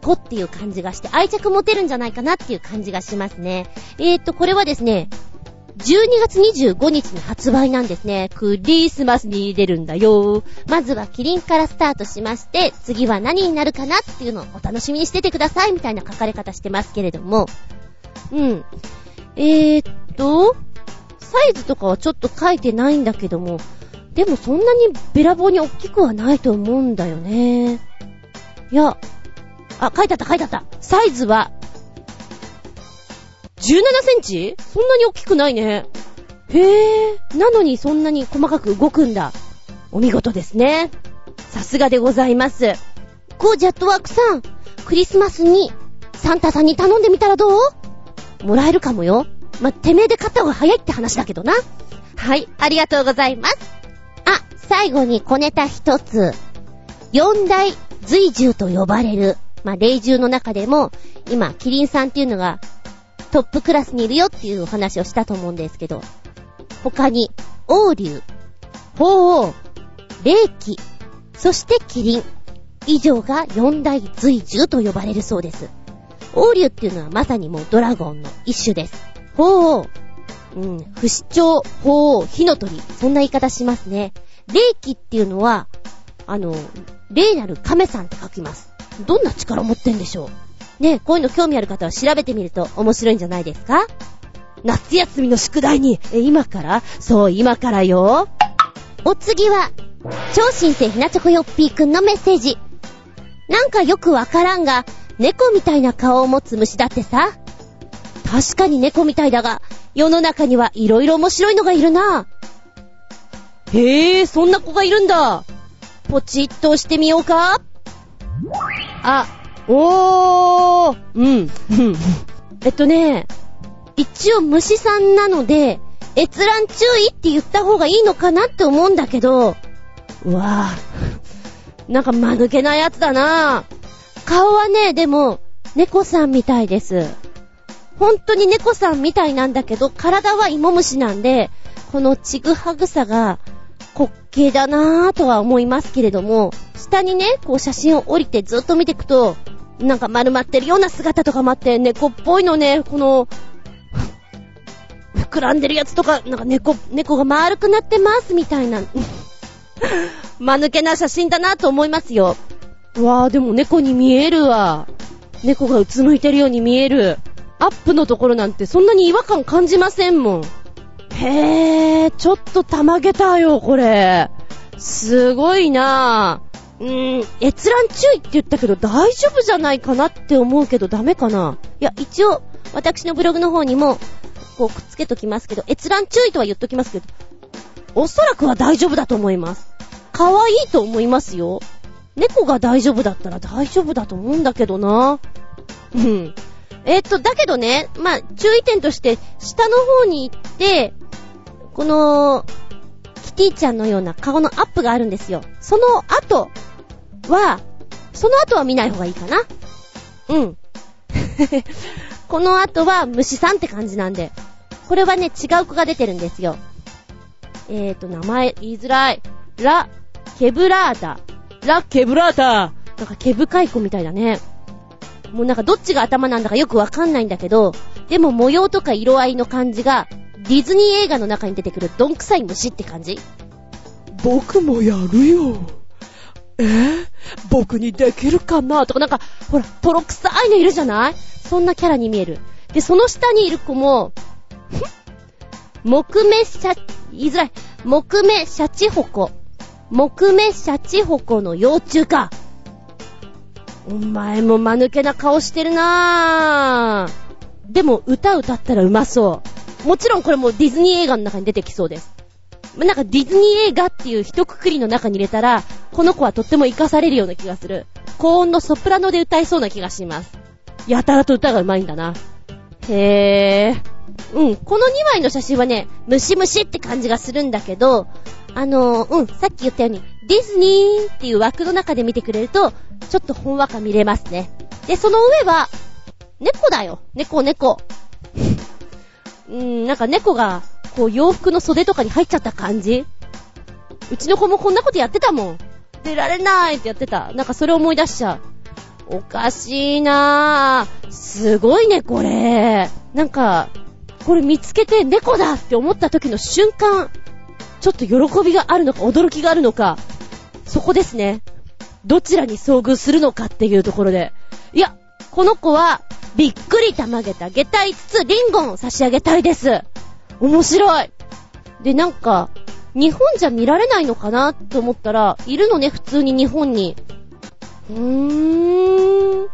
子っていう感じがして愛着持てるんじゃないかなっていう感じがしますね。えーと、これはですね、12月25日に発売なんですね。クリスマスに出るんだよ。まずはキリンからスタートしまして、次は何になるかなっていうのをお楽しみにしててくださいみたいな書かれ方してますけれども。うん。えーっと、サイズとかはちょっと書いてないんだけども、でもそんなにべらぼうに大きくはないと思うんだよね。いや、あ、書いてあった書いてあった。サイズは17センチ？そんなに大きくないね。へえ、なのにそんなに細かく動くんだ。お見事ですね。さすがでございます。コージャットワークさん、クリスマスにサンタさんに頼んでみたらどう？もらえるかもよ。ま、てめえで買った方が早いって話だけどな。はい、ありがとうございます。あ、最後に小ネタ一つ。四大随獣と呼ばれる、まあ、霊獣の中でも、今、キリンさんっていうのがトップクラスにいるよっていうお話をしたと思うんですけど、他に、王竜、鳳凰、霊気、そしてキリン、以上が四大随獣と呼ばれるそうです。王竜っていうのはまさにもうドラゴンの一種です。鳳凰、うん、不死鳥、鳳凰、火の鳥、そんな言い方しますね。霊気っていうのは、あの、霊なる亀さんって書きます。どんな力を持ってんでしょうねこういうの興味ある方は調べてみると面白いんじゃないですか夏休みの宿題に、え、今から？そう、今からよ。お次は、超新星ひなチョコヨッピーくんのメッセージ。なんかよくわからんが、猫みたいな顔を持つ虫だってさ。確かに猫みたいだが、世の中にはいろいろ面白いのがいるな。へえ、そんな子がいるんだ。ポチッとしてみようか。あ、おー、うん、えっとね、一応虫さんなので、閲覧注意って言った方がいいのかなって思うんだけど、うわぁ、なんか間抜けなやつだなぁ顔はね、でも、猫さんみたいです。本当に猫さんみたいなんだけど、体は芋虫なんで、このちぐはぐさが滑稽だなぁとは思いますけれども、下にね、こう写真を降りてずっと見ていくと、なんか丸まってるような姿とかもあって、猫っぽいのね、この、膨らんでるやつとか、なんか猫、猫が丸くなってますみたいな、間抜けな写真だなと思いますよ。わぁ、でも猫に見えるわ。猫がうつむいてるように見える。アップのところなんてそんなに違和感感じませんもん。へぇー、ちょっとたまげたよ、これ。すごいなぁ。うーん、閲覧注意って言ったけど大丈夫じゃないかなって思うけどダメかないや、一応、私のブログの方にも、こうくっつけときますけど、閲覧注意とは言っときますけど、おそらくは大丈夫だと思います。可愛いと思いますよ。猫が大丈夫だったら大丈夫だと思うんだけどな。うん。えー、っと、だけどね、まあ、注意点として、下の方に行って、この、キティちゃんのような顔のアップがあるんですよ。その後は、その後は見ない方がいいかな。うん。この後は虫さんって感じなんで。これはね、違う子が出てるんですよ。えーと、名前言いづらい。ラ・ケブラーダ。ラ・ケブラータなんか毛深い子みたいだね。もうなんかどっちが頭なんだかよくわかんないんだけど、でも模様とか色合いの感じが、ディズニー映画の中に出てくるどんくさい虫って感じ？僕もやるよ。え？僕にできるかな？とかなんか、ほら、トロ臭いのいるじゃない？そんなキャラに見える。で、その下にいる子も、木目シャ、言いづらい。木目シャチホコ。木目シャチホコの幼虫か。お前も間抜けな顔してるなぁ。でも歌歌ったらうまそう。もちろんこれもディズニー映画の中に出てきそうです。なんかディズニー映画っていう一括りの中に入れたら、この子はとっても活かされるような気がする。高音のソプラノで歌いそうな気がします。やたらと歌が上手いんだな。へぇー。うん、この2枚の写真はね、ムシムシって感じがするんだけど、あのー、うん、さっき言ったように、ディズニーっていう枠の中で見てくれると、ちょっとほんわか見れますね。で、その上は、猫だよ。猫、猫。うーん、なんか猫が、こう洋服の袖とかに入っちゃった感じうちの子もこんなことやってたもん。出られないってやってた。なんかそれ思い出しちゃう。おかしいなぁ。すごいね、これ。なんか、これ見つけて猫だって思った時の瞬間、ちょっと喜びがあるのか驚きがあるのか、そこですね。どちらに遭遇するのかっていうところで。いや、この子は、びっくりたまげた下体つつリンゴン差し上げたいです。面白い。で、なんか、日本じゃ見られないのかなと思ったら、いるのね、普通に日本に。うーん。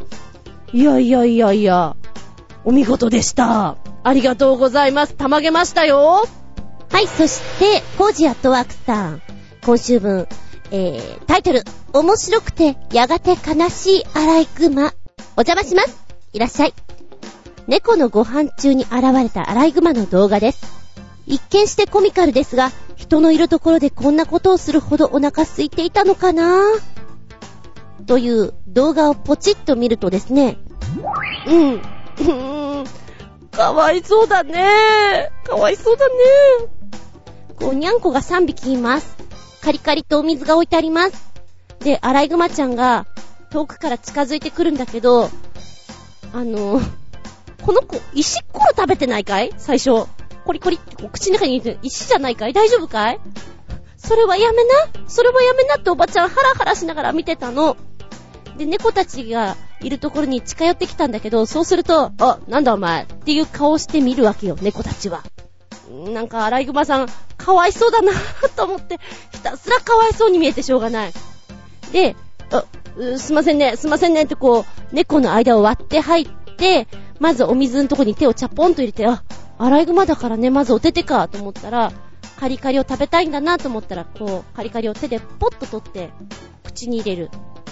いやいやいやいや、お見事でした。ありがとうございます。たまげましたよ。はい、そして、コージアットワークさん。今週分、えー、タイトル、面白くて、やがて悲しいアライグマ。お邪魔します。いらっしゃい。猫のご飯中に現れたアライグマの動画です。一見してコミカルですが、人のいるところでこんなことをするほどお腹空いていたのかな？という動画をポチッと見るとですね、うん、うーん、かわいそうだねかわいそうだねこう、にゃんこが3匹います。カリカリとお水が置いてあります。で、アライグマちゃんが遠くから近づいてくるんだけど、あの、この子、石っころ食べてないかい？最初。コリコリって口の中に入れて、石じゃないかい？大丈夫かい？それはやめなそれはやめなっておばちゃんハラハラしながら見てたの。で、猫たちがいるところに近寄ってきたんだけど、そうすると、あ、なんだお前？っていう顔して見るわけよ、猫たちは。なんか、アライグマさん、かわいそうだなと思って、ひたすらかわいそうに見えてしょうがない。で、あ、すいませんね、すいませんねってこう、猫の間を割って入って、まずお水のとこに手をチャポンと入れて、あ、アライグマだからね、まずお手手かと思ったら、カリカリを食べたいんだなと思ったら、こう、カリカリを手でポッと取って、口に入れる。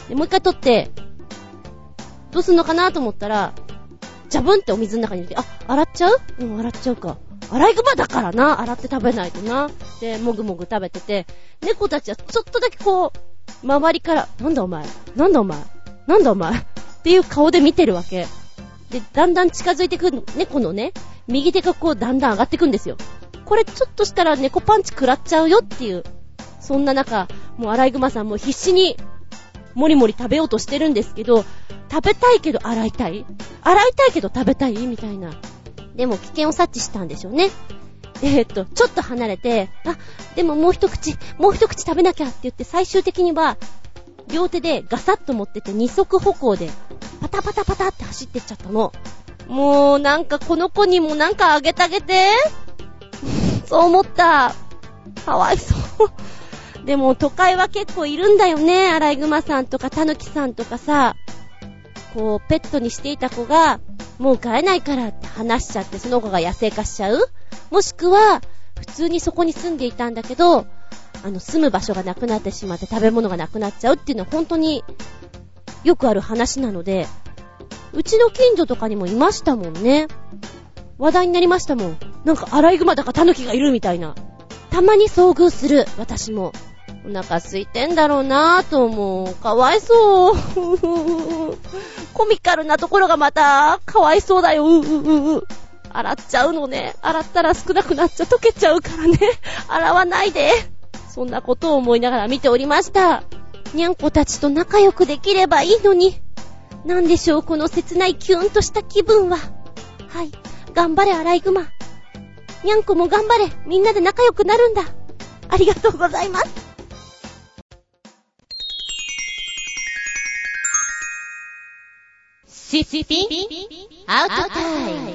で、もう一回取って、どうすんのかなと思ったら、ジャブンってお水の中に入れて、あ、洗っちゃう？うん、洗っちゃうか。アライグマだからな、洗って食べないとな。で、もぐもぐ食べてて、猫たちはちょっとだけこう、周りから、なんだお前なんだお前なんだお前っていう顔で見てるわけ。で、だんだん近づいてくる猫のね、右手がこうだんだん上がってくんですよ。これちょっとしたら猫パンチ食らっちゃうよっていう。そんな中、もうアライグマさんも必死に、もりもり食べようとしてるんですけど、食べたいけど洗いたい？洗いたいけど食べたい？みたいな。でも危険を察知したんでしょうね。えー、っと、ちょっと離れて、あ、でももう一口、もう一口食べなきゃって言って最終的には、両手でガサッと持ってて二足歩行で、パタパタパタって走ってっちゃったの。もう、なんかこの子にもなんかあげてあげて。そう思った。かわいそう。でも都会は結構いるんだよね。アライグマさんとかタヌキさんとかさ。こう、ペットにしていた子が、もう飼えないからって話しちゃって、その子が野生化しちゃうもしくは、普通にそこに住んでいたんだけど、あの、住む場所がなくなってしまって食べ物がなくなっちゃうっていうのは本当によくある話なので、うちの近所とかにもいましたもんね。話題になりましたもん。なんかアライグマだかタヌキがいるみたいな。たまに遭遇する、私も。お腹空いてんだろうなぁと思う。かわいそう。コミカルなところがまた、かわいそうだよ。うううう。洗っちゃうのね。洗ったら少なくなっちゃ溶けちゃうからね。洗わないで。そんなことを思いながら見ておりました。にゃんこたちと仲良くできればいいのに。なんでしょう、この切ないキュンとした気分は。はい。頑張れ、アライグマ。にゃんこも頑張れ。みんなで仲良くなるんだ。ありがとうございます。シシピンアウトタイム。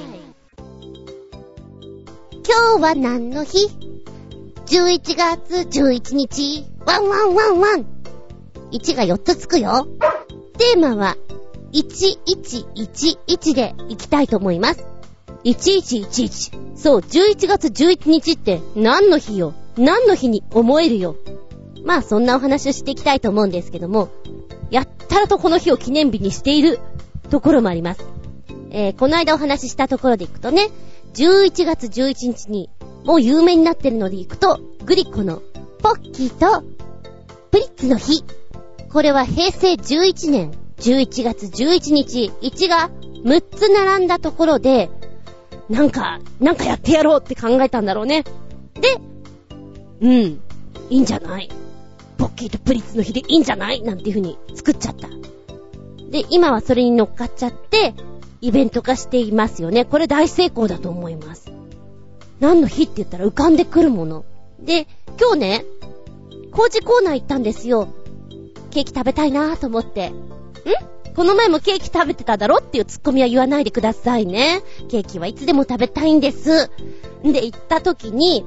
今日は何の日 ?11 月11日。ワンワンワンワン。1が4つつくよ。テーマは、1111でいきたいと思います。1111。そう、11月11日って何の日よ？何の日に思えるよ？まあそんなお話をしていきたいと思うんですけども、やったらとこの日を記念日にしているところもあります。えー、この間お話ししたところでいくとね、11月11日にもう有名になってるのでいくと、グリコのポッキーとプリッツの日。これは平成11年11月11日、1が6つ並んだところで、なんか、なんかやってやろうって考えたんだろうね。で、うん、いいんじゃない？ポッキーとプリッツの日でいいんじゃない？なんていう風に作っちゃった。で、今はそれに乗っかっちゃって、イベント化していますよね。これ大成功だと思います。何の日って言ったら浮かんでくるもの。で、今日ね、工事コーナー行ったんですよ。ケーキ食べたいなぁと思って。ん？この前もケーキ食べてただろっていうツッコミは言わないでくださいね。ケーキはいつでも食べたいんです。んで、行った時に、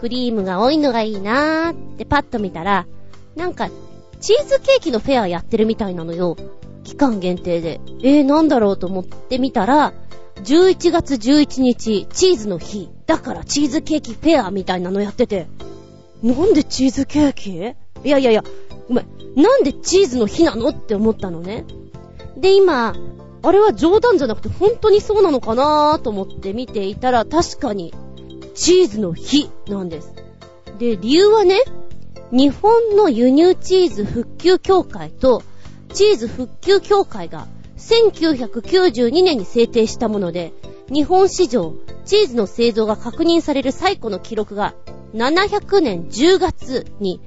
クリームが多いのがいいなーってパッと見たら、なんか、チーズケーキのフェアやってるみたいなのよ。期間限定で。えー、なんだろうと思ってみたら、11月11日、チーズの日。だからチーズケーキフェアみたいなのやってて。なんでチーズケーキ？いやいやいや、ごめん。なんでチーズの日なのって思ったのね。で、今、あれは冗談じゃなくて本当にそうなのかなーと思って見ていたら確かにチーズの日なんです。で、理由はね、日本の輸入チーズ復旧協会とチーズ復旧協会が1992年に制定したもので、日本市場、チーズの製造が確認される最古の記録が700年10月に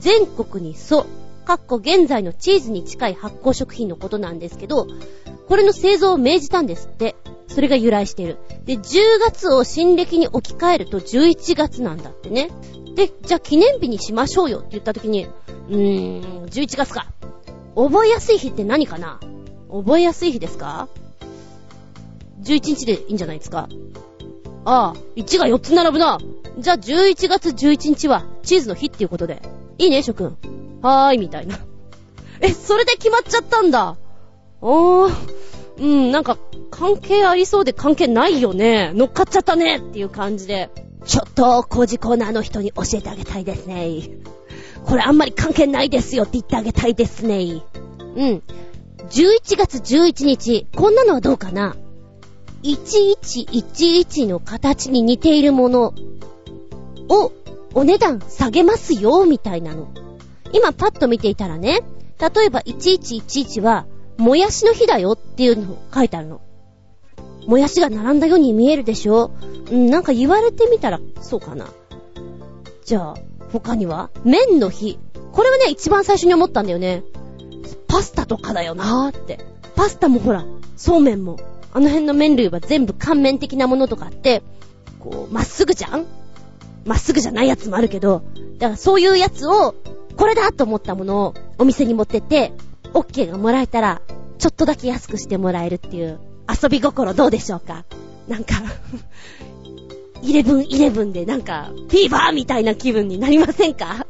全国に祖、かっこ現在のチーズに近い発酵食品のことなんですけど、これの製造を命じたんですって。それが由来している。で、10月を新暦に置き換えると11月なんだってね。で、じゃあ記念日にしましょうよって言った時に、うーん、11月か。覚えやすい日って何かな？覚えやすい日ですか ?11 日でいいんじゃないですか？ああ、1が4つ並ぶな。じゃあ11月11日はチーズの日っていうことで。いいね、諸君。はーい、みたいな。え、それで決まっちゃったんだ。おー、うん、なんか、関係ありそうで関係ないよね。乗っかっちゃったねっていう感じで。ちょっと、工事コーナーの人に教えてあげたいですね。これあんまり関係ないですよって言ってあげたいですね。うん。11月11日、こんなのはどうかな ?1111 の形に似ているものをお値段下げますよ、みたいなの。今パッと見ていたらね、例えば1111は、もやしの日だよっていうの書いてあるの。もやしが並んだように見えるでしょ？うん、なんか言われてみたら、そうかな。じゃあ、他には？麺の日。これはね、一番最初に思ったんだよね。パスタとかだよなーって。パスタもほら、そうめんも。あの辺の麺類は全部乾麺的なものとかって、こう、まっすぐじゃん？まっすぐじゃないやつもあるけど、だからそういうやつを、これだと思ったものをお店に持ってって、OK がもらえたら、ちょっとだけ安くしてもらえるっていう遊び心どうでしょうか？なんかイレブンイレブンでなんか、フィーバーみたいな気分になりませんか？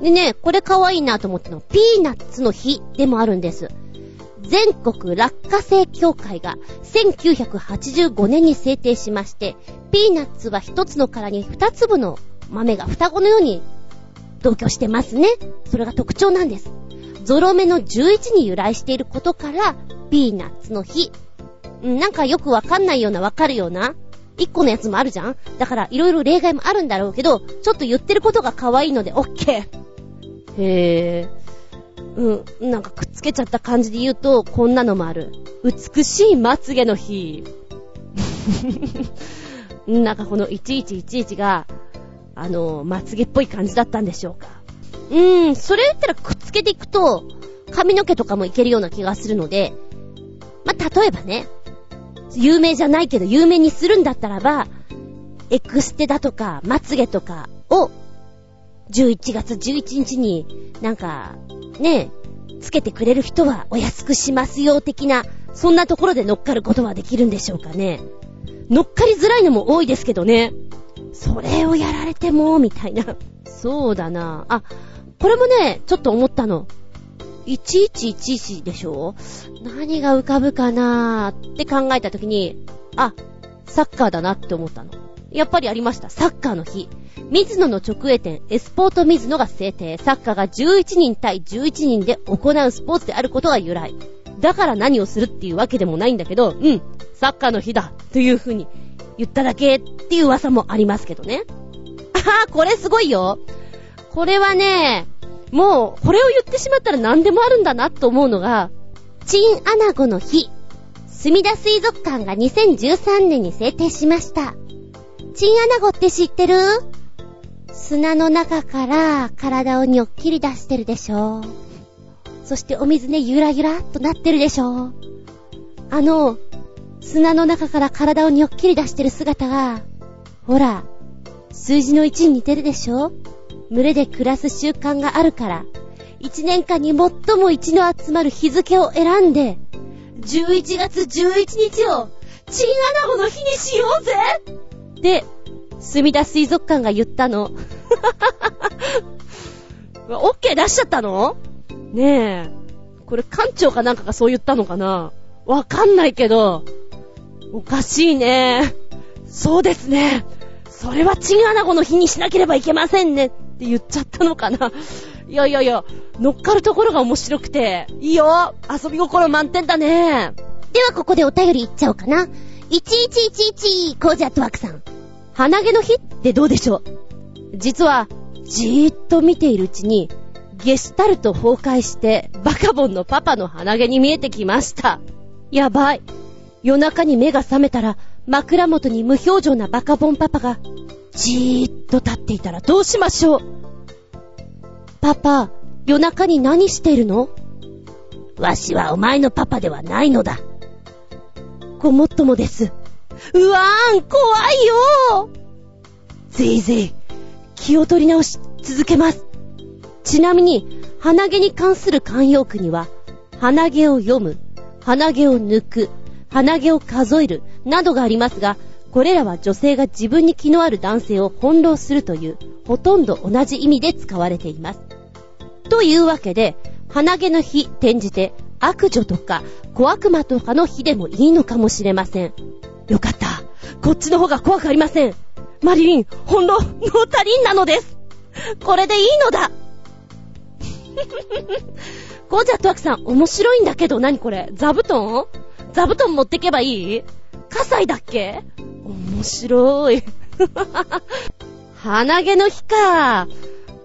でね、これ可愛いなと思ったの、ピーナッツの日でもあるんです。全国落花生協会が1985年に制定しまして、ピーナッツは一つの殻に二粒の豆が双子のように同居してますね。それが特徴なんです。ゾロ目の11に由来していることから、ピーナッツの日。なんかよくわかんないようなわかるような、一個のやつもあるじゃん？だからいろいろ例外もあるんだろうけど、ちょっと言ってることが可愛いのでオッケー。へえ。うん、なんかくっつけちゃった感じで言うと、こんなのもある。美しいまつげの日。なんかこの1111が、あの、まつげっぽい感じだったんでしょうか。うーん、それ言ったらくっつけていくと、髪の毛とかもいけるような気がするので、まあ、例えばね、有名じゃないけど有名にするんだったらば、エクステだとか、まつげとかを、11月11日になんか、ね、つけてくれる人はお安くしますよ的な、そんなところで乗っかることはできるんでしょうかね。乗っかりづらいのも多いですけどね。それをやられても、みたいな。そうだな。あ、これもね、ちょっと思ったの。1111でしょ？何が浮かぶかなーって考えたときに、あ、サッカーだなって思ったの。やっぱりありました。サッカーの日。水野の直営店、エスポート水野が制定。サッカーが11人対11人で行うスポーツであることが由来。だから何をするっていうわけでもないんだけど、うん、サッカーの日だという風に言っただけっていう噂もありますけどね。ああ、これすごいよ。これはね、もう、これを言ってしまったら何でもあるんだなと思うのが、チンアナゴの日。墨田水族館が2013年に制定しました。チンアナゴって知ってる？砂の中から体をにょっきり出してるでしょ。そしてお水ね、ゆらゆらっとなってるでしょ。あの、砂の中から体をにょっきり出してる姿が、ほら、数字の1に似てるでしょ群れで暮らす習慣があるから、1年間に最も一の集まる日付を選んで、11月11日を、チンアナゴの日にしようぜって、墨田水族館が言ったの。オッケー出しちゃったの？ねえ。これ館長かなんかがそう言ったのかな？わかんないけど、おかしいね。そうですね。それはチンアナゴの日にしなければいけませんねって言っちゃったのかな。いやいやいや、乗っかるところが面白くて、いいよ遊び心満点だね。ではここでお便りいっちゃおうかな。1111コージャットワークさん。鼻毛の日ってどうでしょう？実は、じーっと見ているうちに、ゲスタルト崩壊して、バカボンのパパの鼻毛に見えてきました。やばい。夜中に目が覚めたら、枕元に無表情なバカボンパパが、じーっと立っていたらどうしましょうパパ、夜中に何してるの？わしはお前のパパではないのだ。ごもっともです。うわーん、怖いよぜいぜい、気を取り直し、続けます。ちなみに、鼻毛に関する慣用句には、鼻毛を読む、鼻毛を抜く、鼻毛を数える、などがありますが、これらは女性が自分に気のある男性を翻弄するという、ほとんど同じ意味で使われています。というわけで、鼻毛の日転じて、悪女とか小悪魔とかの日でもいいのかもしれません。よかった。こっちの方が怖くありません。マリリン、ほんの、ノータリンなのです。これでいいのだ。ゴージャットワクさん、面白いんだけど、何これ？座布団？座布団持ってけばいい？葛西だっけ？面白い。鼻毛の日か。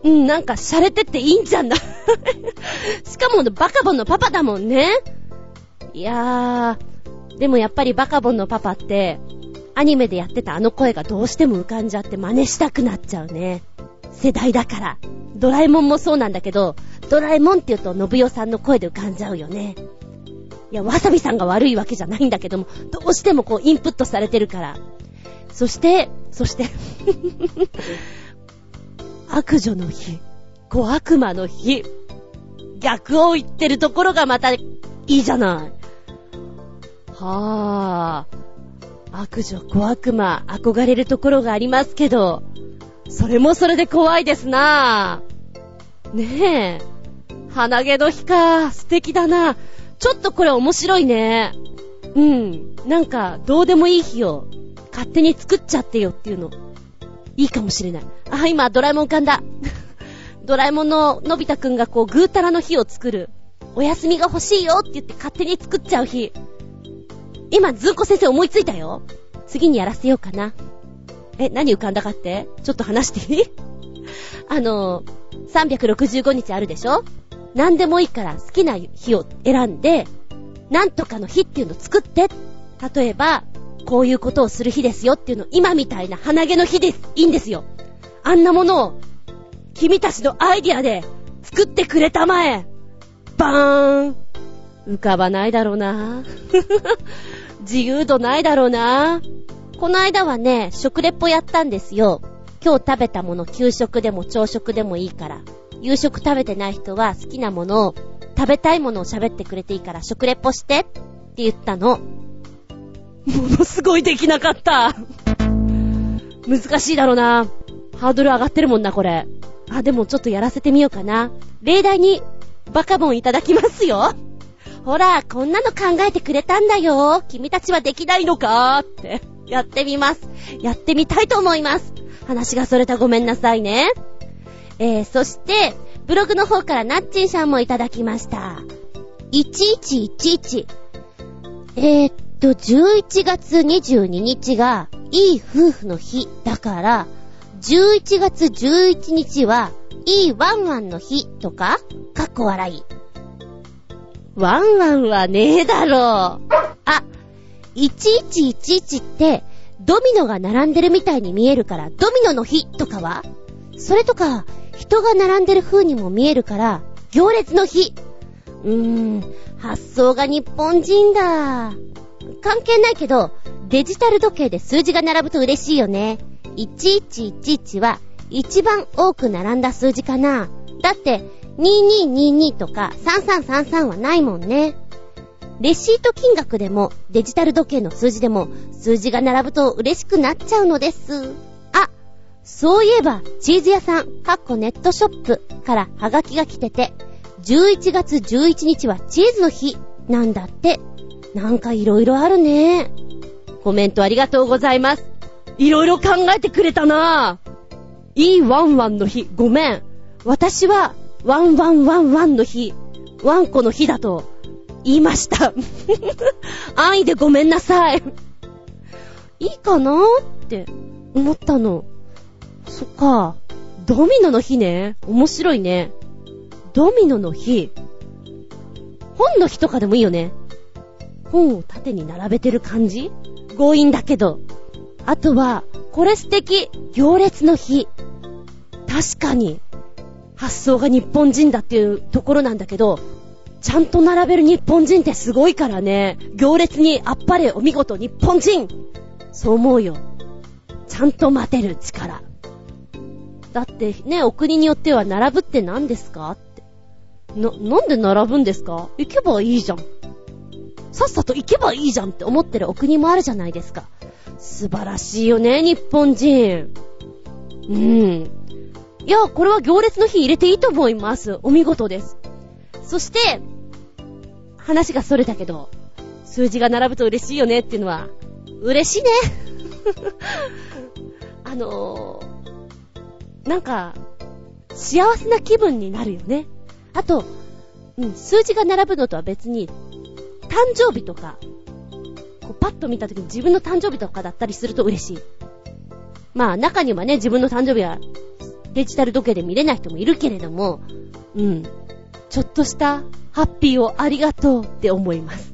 うん、なんか洒落てっていいんじゃんだ。しかもバカボンのパパだもんね。いやー、でもやっぱりバカボンのパパって、アニメでやってたあの声がどうしても浮かんじゃって真似したくなっちゃうね。世代だから。ドラえもんもそうなんだけど、ドラえもんって言うと、信代さんの声で浮かんじゃうよね。いや、わさびさんが悪いわけじゃないんだけども、どうしてもこう、インプットされてるから。そして、そして 悪女の日、小悪魔の日、逆を言ってるところがまたいいじゃない。はぁ。悪女、小悪魔、憧れるところがありますけど、それもそれで怖いですなぁ。ねえ。鼻毛の日か。素敵だな。ちょっとこれ面白いね。うん。なんか、どうでもいい日を勝手に作っちゃってよっていうの。いいかもしれない。あ、今、ドラえもん噛んだ。ドラえもんののび太くんがこう、ぐーたらの日を作る。お休みが欲しいよって言って勝手に作っちゃう日。今、ずーこ先生思いついたよ。次にやらせようかな。え、何浮かんだかって？ちょっと話していい？あの、365日あるでしょ？何でもいいから好きな日を選んで、なんとかの日っていうのを作って。例えば、こういうことをする日ですよっていうの今みたいな鼻毛の日で。いいんですよ。あんなものを、君たちのアイディアで作ってくれたまえ。バーン。浮かばないだろうな。自由度ないだろうな。この間はね、食レポやったんですよ。今日食べたもの、給食でも朝食でもいいから。夕食食べてない人は好きなものを、食べたいものを喋ってくれていいから食レポしてって言ったの。ものすごいできなかった。難しいだろうな。ハードル上がってるもんな、これ。あ、でもちょっとやらせてみようかな。例題に、バカボンいただきますよ。ほら、こんなの考えてくれたんだよ。君たちはできないのかって。やってみます。やってみたいと思います。話がそれたごめんなさいね。えー、そして、ブログの方からナッチンさんもいただきました。1111。えー、っと、11月22日が、いい夫婦の日だから、11月11日は、いいワンワンの日とか、かっこ笑い。ワンワンはねえだろう。あ、1111って、ドミノが並んでるみたいに見えるから、ドミノの日とかは？それとか、人が並んでる風にも見えるから、行列の日。うーん、発想が日本人だ。関係ないけど、デジタル時計で数字が並ぶと嬉しいよね。1111は一番多く並んだ数字かな。だって、2222とか3333はないもんね。レシート金額でもデジタル時計の数字でも数字が並ぶと嬉しくなっちゃうのです。そういえばチーズ屋さん、かっこネットショップからハガキが来てて、11月11日はチーズの日なんだって。なんか色々あるね。コメントありがとうございます。色々考えてくれたなぁ。いいワンワンの日、ごめん。私はワンワンワンワンの日、ワンコの日だと言いました。安易でごめんなさい。いいかなーって思ったの。そっか。ドミノの日ね。面白いね。ドミノの日。本の日とかでもいいよね。本を縦に並べてる感じ強引だけど。あとは、これ素敵。行列の日。確かに。発想が日本人だっていうところなんだけど、ちゃんと並べる日本人ってすごいからね。行列にあっぱれお見事日本人そう思うよ。ちゃんと待てる力。だってね、お国によっては並ぶって何ですかって。な、なんで並ぶんですか？行けばいいじゃん。さっさと行けばいいじゃんって思ってるお国もあるじゃないですか。素晴らしいよね、日本人。うん。いや、これは行列の日入れていいと思います。お見事です。そして、話がそれたけど、数字が並ぶと嬉しいよねっていうのは、嬉しいね。あのー、なんか、幸せな気分になるよね。あと、うん、数字が並ぶのとは別に、誕生日とか、こうパッと見た時に自分の誕生日とかだったりすると嬉しい。まあ中にはね、自分の誕生日はデジタル時計で見れない人もいるけれども、うん。ちょっとしたハッピーをありがとうって思います。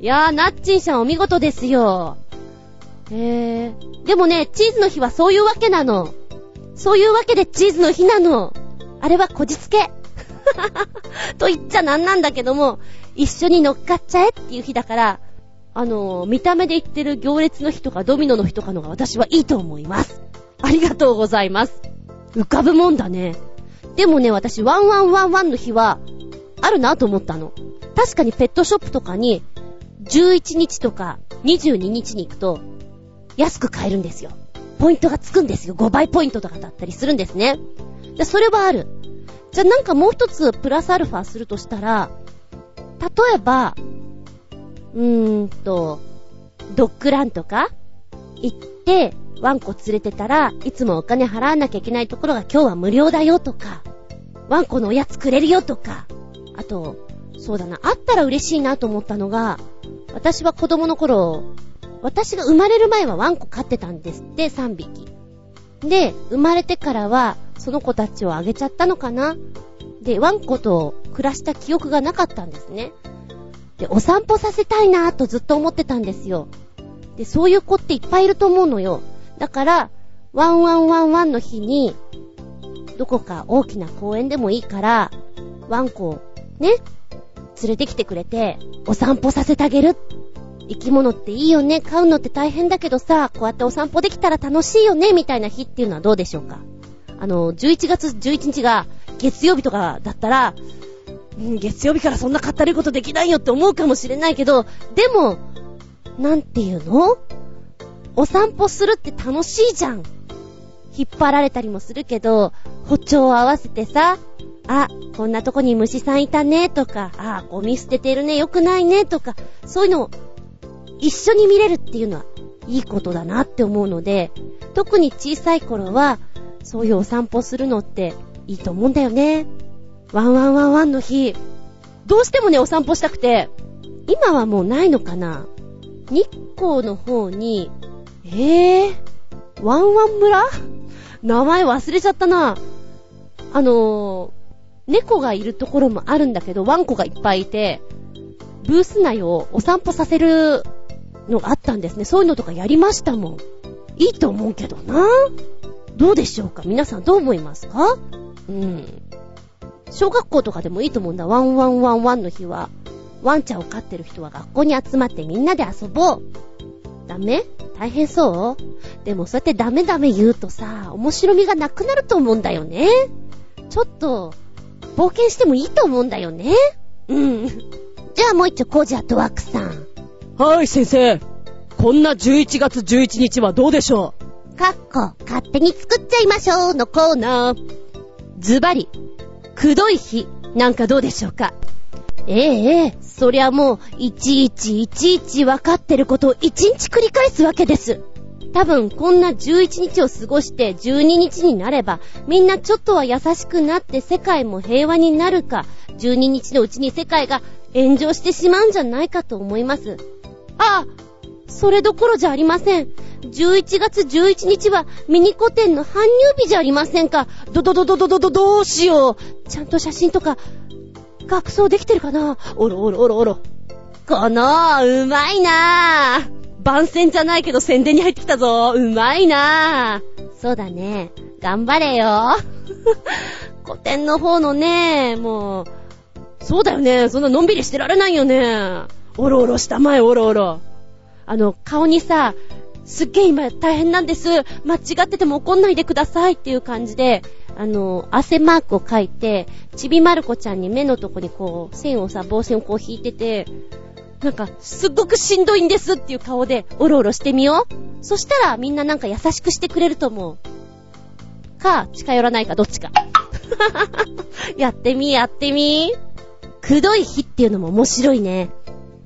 いやー、ナッチンさんお見事ですよ。へー。でもね、チーズの日はそういうわけなの。そういうわけでチーズの日なの。あれはこじつけ。と言っちゃなんなんだけども、一緒に乗っかっちゃえっていう日だから、あのー、見た目で言ってる行列の日とかドミノの日とかのが私はいいと思います。ありがとうございます。浮かぶもんだね。でもね、私、ワンワンワンワンの日は、あるなと思ったの。確かにペットショップとかに、11日とか22日に行くと、安く買えるんですよ。ポイントがつくんですよ。5倍ポイントとかだったりするんですね。じゃ、それはある。じゃ、なんかもう一つプラスアルファするとしたら、例えば、うーんと、ドッグランとか行って、ワンコ連れてたらいつもお金払わなきゃいけないところが今日は無料だよとか、ワンコのおやつくれるよとか、あと、そうだな、あったら嬉しいなと思ったのが、私は子供の頃、私が生まれる前はワンコ飼ってたんですって、3匹。で、生まれてからは、その子たちをあげちゃったのかなで、ワンコと暮らした記憶がなかったんですね。で、お散歩させたいなぁとずっと思ってたんですよ。で、そういう子っていっぱいいると思うのよ。だから、ワンワンワンワンの日に、どこか大きな公園でもいいから、ワンコをね、連れてきてくれて、お散歩させてあげる。生き物っていいよね、飼うのって大変だけどさ、こうやってお散歩できたら楽しいよね、みたいな日っていうのはどうでしょうか？あの、11月11日が月曜日とかだったら、うん、月曜日からそんなかったることできないよって思うかもしれないけど、でも、なんていうの？お散歩するって楽しいじゃん。引っ張られたりもするけど、歩調を合わせてさ、あ、こんなとこに虫さんいたねとか、あ、ゴミ捨ててるね、よくないねとか、そういうのを一緒に見れるっていうのはいいことだなって思うので、特に小さい頃は、そういうお散歩するのっていいと思うんだよね。ワンワンワンワンの日、どうしてもね、お散歩したくて、今はもうないのかな日光の方に、えぇ、ー、ワンワン村？名前忘れちゃったな。あのー、猫がいるところもあるんだけど、ワンコがいっぱいいて、ブース内をお散歩させるのがあったんですね。そういうのとかやりましたもん。いいと思うけどな。どうでしょうか？皆さんどう思いますか？うん。小学校とかでもいいと思うんだ。ワンワンワンワンの日は、ワンちゃんを飼ってる人は学校に集まってみんなで遊ぼう。ダメ？大変そう？でもそうやってダメダメ言うとさ、面白みがなくなると思うんだよね。ちょっと、冒険してもいいと思うんだよね。うん。じゃあもう一丁コージアットワークさん。はい、先生。こんな11月11日はどうでしょう？かっこ、勝手に作っちゃいましょうのコーナー。ズバリ、くどい日なんかどうでしょうか？ええ、そりゃもう、いちいちいちいち分かってることを一日繰り返すわけです。多分、こんな11日を過ごして12日になれば、みんなちょっとは優しくなって世界も平和になるか、12日のうちに世界が炎上してしまうんじゃないかと思います。あ、それどころじゃありません。11月11日はミニコ店の搬入日じゃありませんか。どどどどどどどどうしよう。ちゃんと写真とか学装できてるかなおろおろおろおろ。この、うまいなぁ。番宣じゃないけど宣伝に入ってきたぞ。うまいなぁ。そうだね。頑張れよ。古典の方のね、もう、そうだよね。そんなのんびりしてられないよね。おろおろしたまえ、おろおろ。あの、顔にさ、すっげえ今大変なんです。間違ってても怒んないでくださいっていう感じで、あの、汗マークを書いて、ちびまる子ちゃんに目のとこにこう、線をさ、棒線をこう引いてて、なんか、すっごくしんどいんですっていう顔で、おろおろしてみよう。そしたら、みんななんか優しくしてくれると思う。か、近寄らないか、どっちか。やってみ、やってみ。くどい日っていうのも面白いね。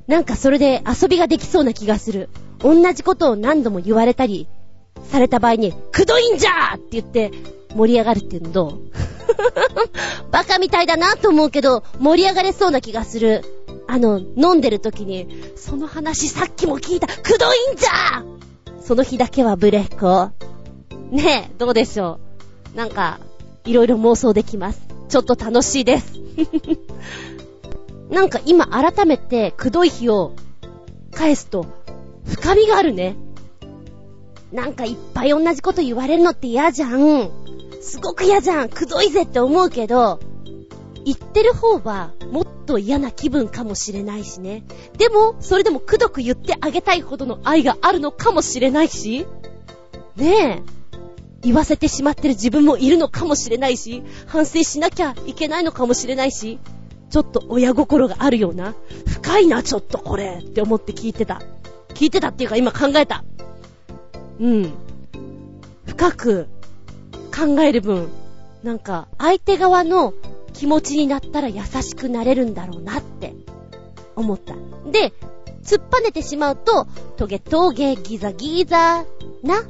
なんかそれで遊びができそうな気がする。同じことを何度も言われたり、された場合に、くどいんじゃーって言って、盛り上がるっていうのどう？バカみたいだなと思うけど、盛り上がれそうな気がする。あの、飲んでる時に、その話さっきも聞いた、くどいんじゃーその日だけはブレッコ。ねえ、どうでしょう？なんか、いろいろ妄想できます。ちょっと楽しいです。なんか今改めて、くどい日を返すと、深みがあるね。なんかいっぱい同じこと言われるのって嫌じゃん。すごく嫌じゃん。くどいぜって思うけど、言ってる方はもっと嫌な気分かもしれないしね。でも、それでもくどく言ってあげたいほどの愛があるのかもしれないし。ねえ。言わせてしまってる自分もいるのかもしれないし、反省しなきゃいけないのかもしれないし、ちょっと親心があるような、深いな、ちょっとこれって思って聞いてた。聞いてたっていうか今考えた。うん。深く考える分、なんか相手側の気持ちになったら優しくなれるんだろうなって思った。で、突っぱねてしまうと、トゲトゲギザギザな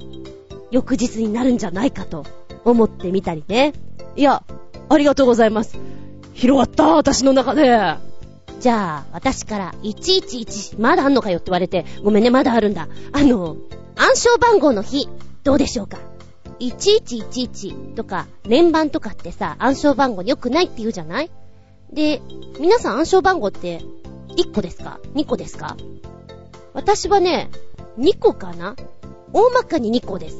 翌日になるんじゃないかと思ってみたりね。いや、ありがとうございます。広がった私の中で。じゃあ、私から111、まだあんのかよって言われて、ごめんね、まだあるんだ。あの、暗証番号の日、どうでしょうか1111とか連番とかってさ、暗証番号に良くないって言うじゃない？で、皆さん暗証番号って1個ですか ?2 個ですか？私はね、2個かな？大まかに2個です。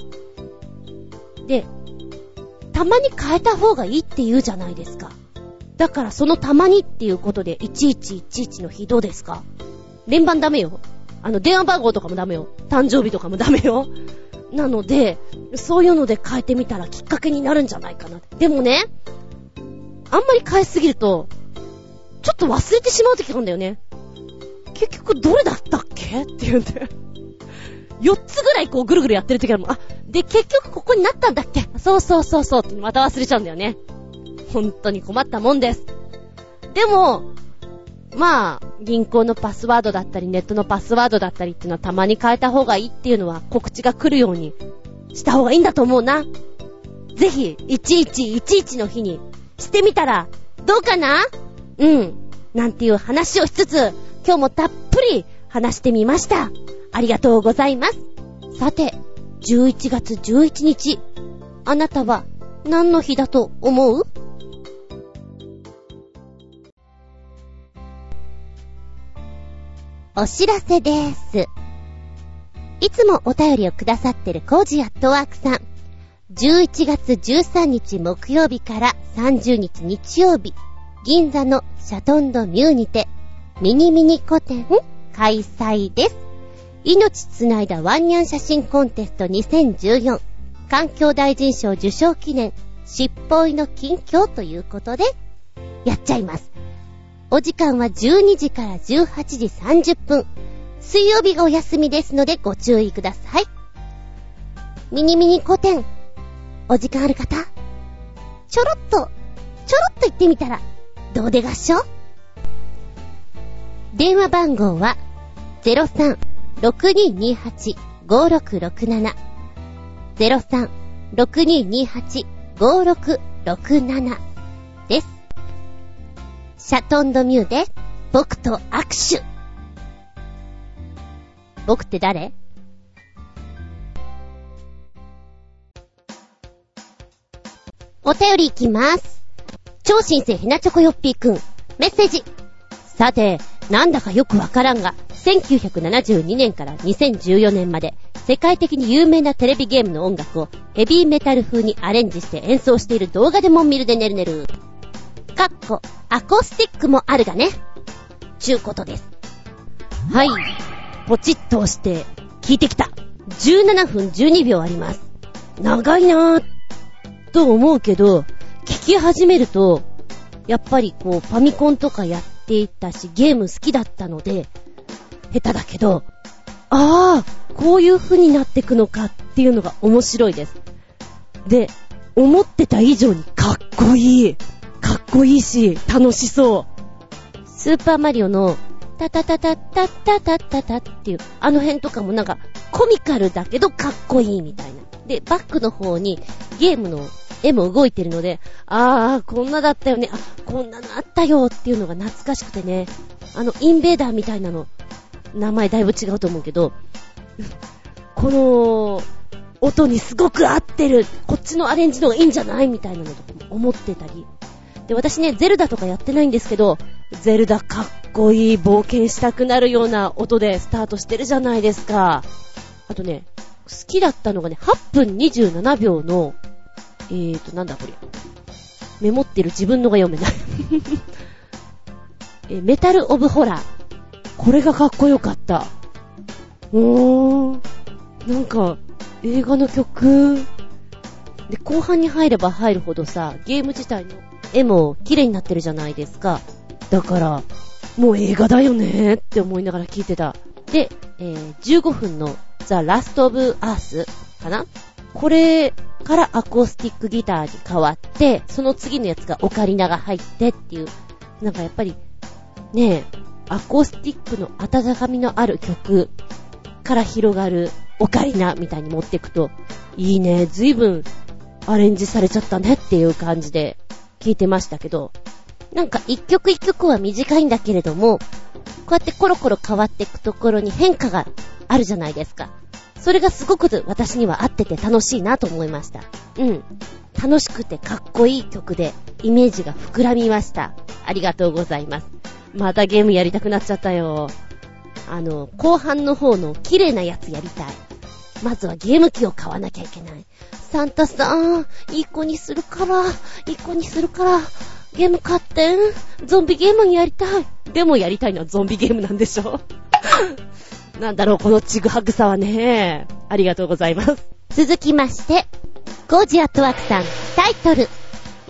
で、たまに変えた方がいいって言うじゃないですか。だからそのたまにっていうことで1111の日どうですか？連番ダメよ。あの、電話番号とかもダメよ。誕生日とかもダメよ。なので、そういうので変えてみたらきっかけになるんじゃないかな。でもね、あんまり変えすぎると、ちょっと忘れてしまう時があるんだよね。結局どれだったっけ？って言うんだよ。4つぐらいこうぐるぐるやってる時はもう、あ、で、結局ここになったんだっけ？そうそうそうそうってまた忘れちゃうんだよね。本当に困ったもんです。でも、まあ、銀行のパスワードだったり、ネットのパスワードだったりっていうのはたまに変えた方がいいっていうのは告知が来るようにした方がいいんだと思うな。ぜひ、1111の日にしてみたら、どうかな？うん。なんていう話をしつつ、今日もたっぷり話してみました。ありがとうございます。さて、11月11日、あなたは何の日だと思う？お知らせです。いつもお便りをくださってるコージアットワークさん。11月13日木曜日から30日日曜日、銀座のシャトンドミューにて、ミニミニ個展開催です。命つないだワンニャン写真コンテスト2014環境大臣賞受賞記念、しっぽいの近況ということで、やっちゃいます。お時間は12時から18時30分。水曜日がお休みですのでご注意ください。ミニミニ古典。お時間ある方？ちょろっと、ちょろっと行ってみたら、どうで合唱？電話番号は、03-6228-5667 03-6228-5667。シャトンドミューで、僕と握手。僕って誰？お便りいきます。超新星ひなチョコヨッピーくん、メッセージ。さて、なんだかよくわからんが、1972年から2014年まで、世界的に有名なテレビゲームの音楽をヘビーメタル風にアレンジして演奏している動画でも見るでねるねる。かっこ、アコースティックもあるがね。ちゅうことです。はい。ポチッと押して、聞いてきた。17分12秒あります。長いなぁ、と思うけど、聞き始めると、やっぱりこう、ファミコンとかやっていたし、ゲーム好きだったので、下手だけど、ああ、こういう風になってくのかっていうのが面白いです。で、思ってた以上にかっこいい。かっこいいし、楽しそう。スーパーマリオの、タタタタタタタタタっていう、あの辺とかもなんか、コミカルだけどかっこいいみたいな。で、バックの方にゲームの絵も動いてるので、あー、こんなだったよね、あ、こんなのあったよっていうのが懐かしくてね、あの、インベーダーみたいなの、名前だいぶ違うと思うけど、この、音にすごく合ってる、こっちのアレンジの方がいいんじゃない？みたいなのとか思ってたり、で、私ね、ゼルダとかやってないんですけど、ゼルダかっこいい、冒険したくなるような音でスタートしてるじゃないですか。あとね、好きだったのがね、8分27秒の、えーと、なんだこれ。メモってる自分のが読めない え、メタルオブホラー。これがかっこよかった。おーん、なんか、映画の曲。で、後半に入れば入るほどさ、ゲーム自体の絵も綺麗になってるじゃないですか。だから、もう映画だよねって思いながら聞いてた。で、えー、15分のザ・ラスト・オブ・アースかな？これからアコースティックギターに変わって、その次のやつがオカリナが入ってっていう、なんかやっぱり、ねえ、アコースティックの温かみのある曲から広がるオカリナみたいに持っていくと、いいね、随分アレンジされちゃったねっていう感じで聞いてましたけど、なんか一曲一曲は短いんだけれども、こうやってコロコロ変わっていくところに変化があるじゃないですか。それがすごく私には合ってて楽しいなと思いました。うん。楽しくてかっこいい曲で、イメージが膨らみました。ありがとうございます。またゲームやりたくなっちゃったよ。あの、後半の方の綺麗なやつやりたい。まずはゲーム機を買わなきゃいけない。サンタさん、いい子にするから、いい子にするから、ゲーム買ってん？ゾンビゲームにやりたい。でもやりたいのはゾンビゲームなんでしょ？なんだろう、このちぐはぐさはね。ありがとうございます。続きまして、ゴージアットワークさん、タイトル。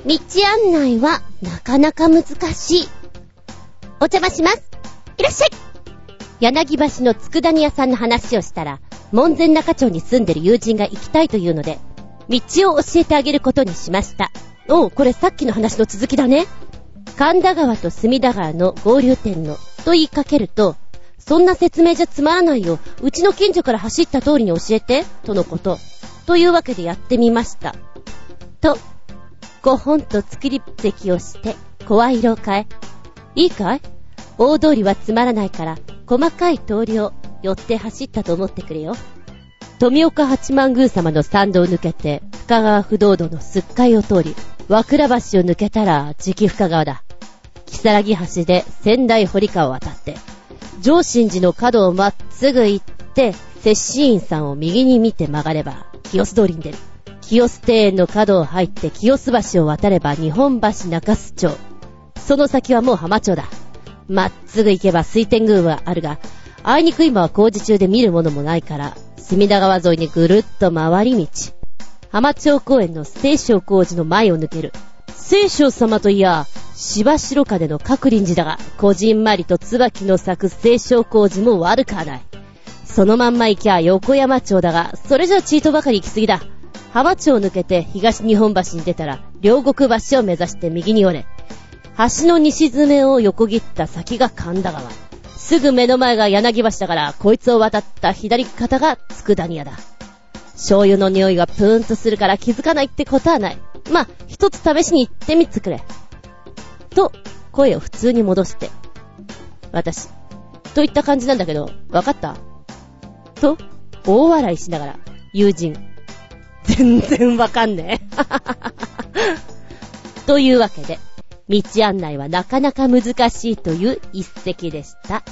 道案内はなかなか難しい。お邪魔します。いらっしゃい柳橋の佃煮屋さんの話をしたら、門前仲町に住んでる友人が行きたいというので、道を教えてあげることにしました。おう、これさっきの話の続きだね。神田川と隅田川の合流点の、と言いかけると、そんな説明じゃつまらないよ。うちの近所から走った通りに教えて、とのこと。というわけでやってみました。と、5本と作り席をして、声色を変え。いいかい？大通りはつまらないから、細かい通りを寄って走ったと思ってくれよ。富岡八幡宮様の参道を抜けて、深川不動道のすっかいを通り、和倉橋を抜けたら、直深川だ。木更木橋で仙台堀川を渡って、上新寺の角をまっすぐ行って、摂津院さんを右に見て曲がれば、清洲通りに出る。清洲庭園の角を入って清洲橋を渡れば日本橋中洲町。その先はもう浜町だ。まっすぐ行けば水天宮はあるが、あいにく今は工事中で見るものもないから、隅田川沿いにぐるっと回り道。浜町公園の聖正工事の前を抜ける。聖正様といや、芝白金の各臨時だが、こじんまりと椿の咲く聖正工事も悪くはない。そのまんま行きゃ横山町だが、それじゃチートばかり行き過ぎだ。浜町を抜けて東日本橋に出たら、両国橋を目指して右に寄れ。橋の西詰を横切った先が神田川。すぐ目の前が柳橋だから、こいつを渡った左肩が佃煮屋だ。醤油の匂いがプーンとするから気づかないってことはない。まあ、一つ試しに行ってみてくれ。と、声を普通に戻して。私。といった感じなんだけど、わかった？と、大笑いしながら、友人。全然わかんねえ。というわけで、道案内はなかなか難しいという一石でした。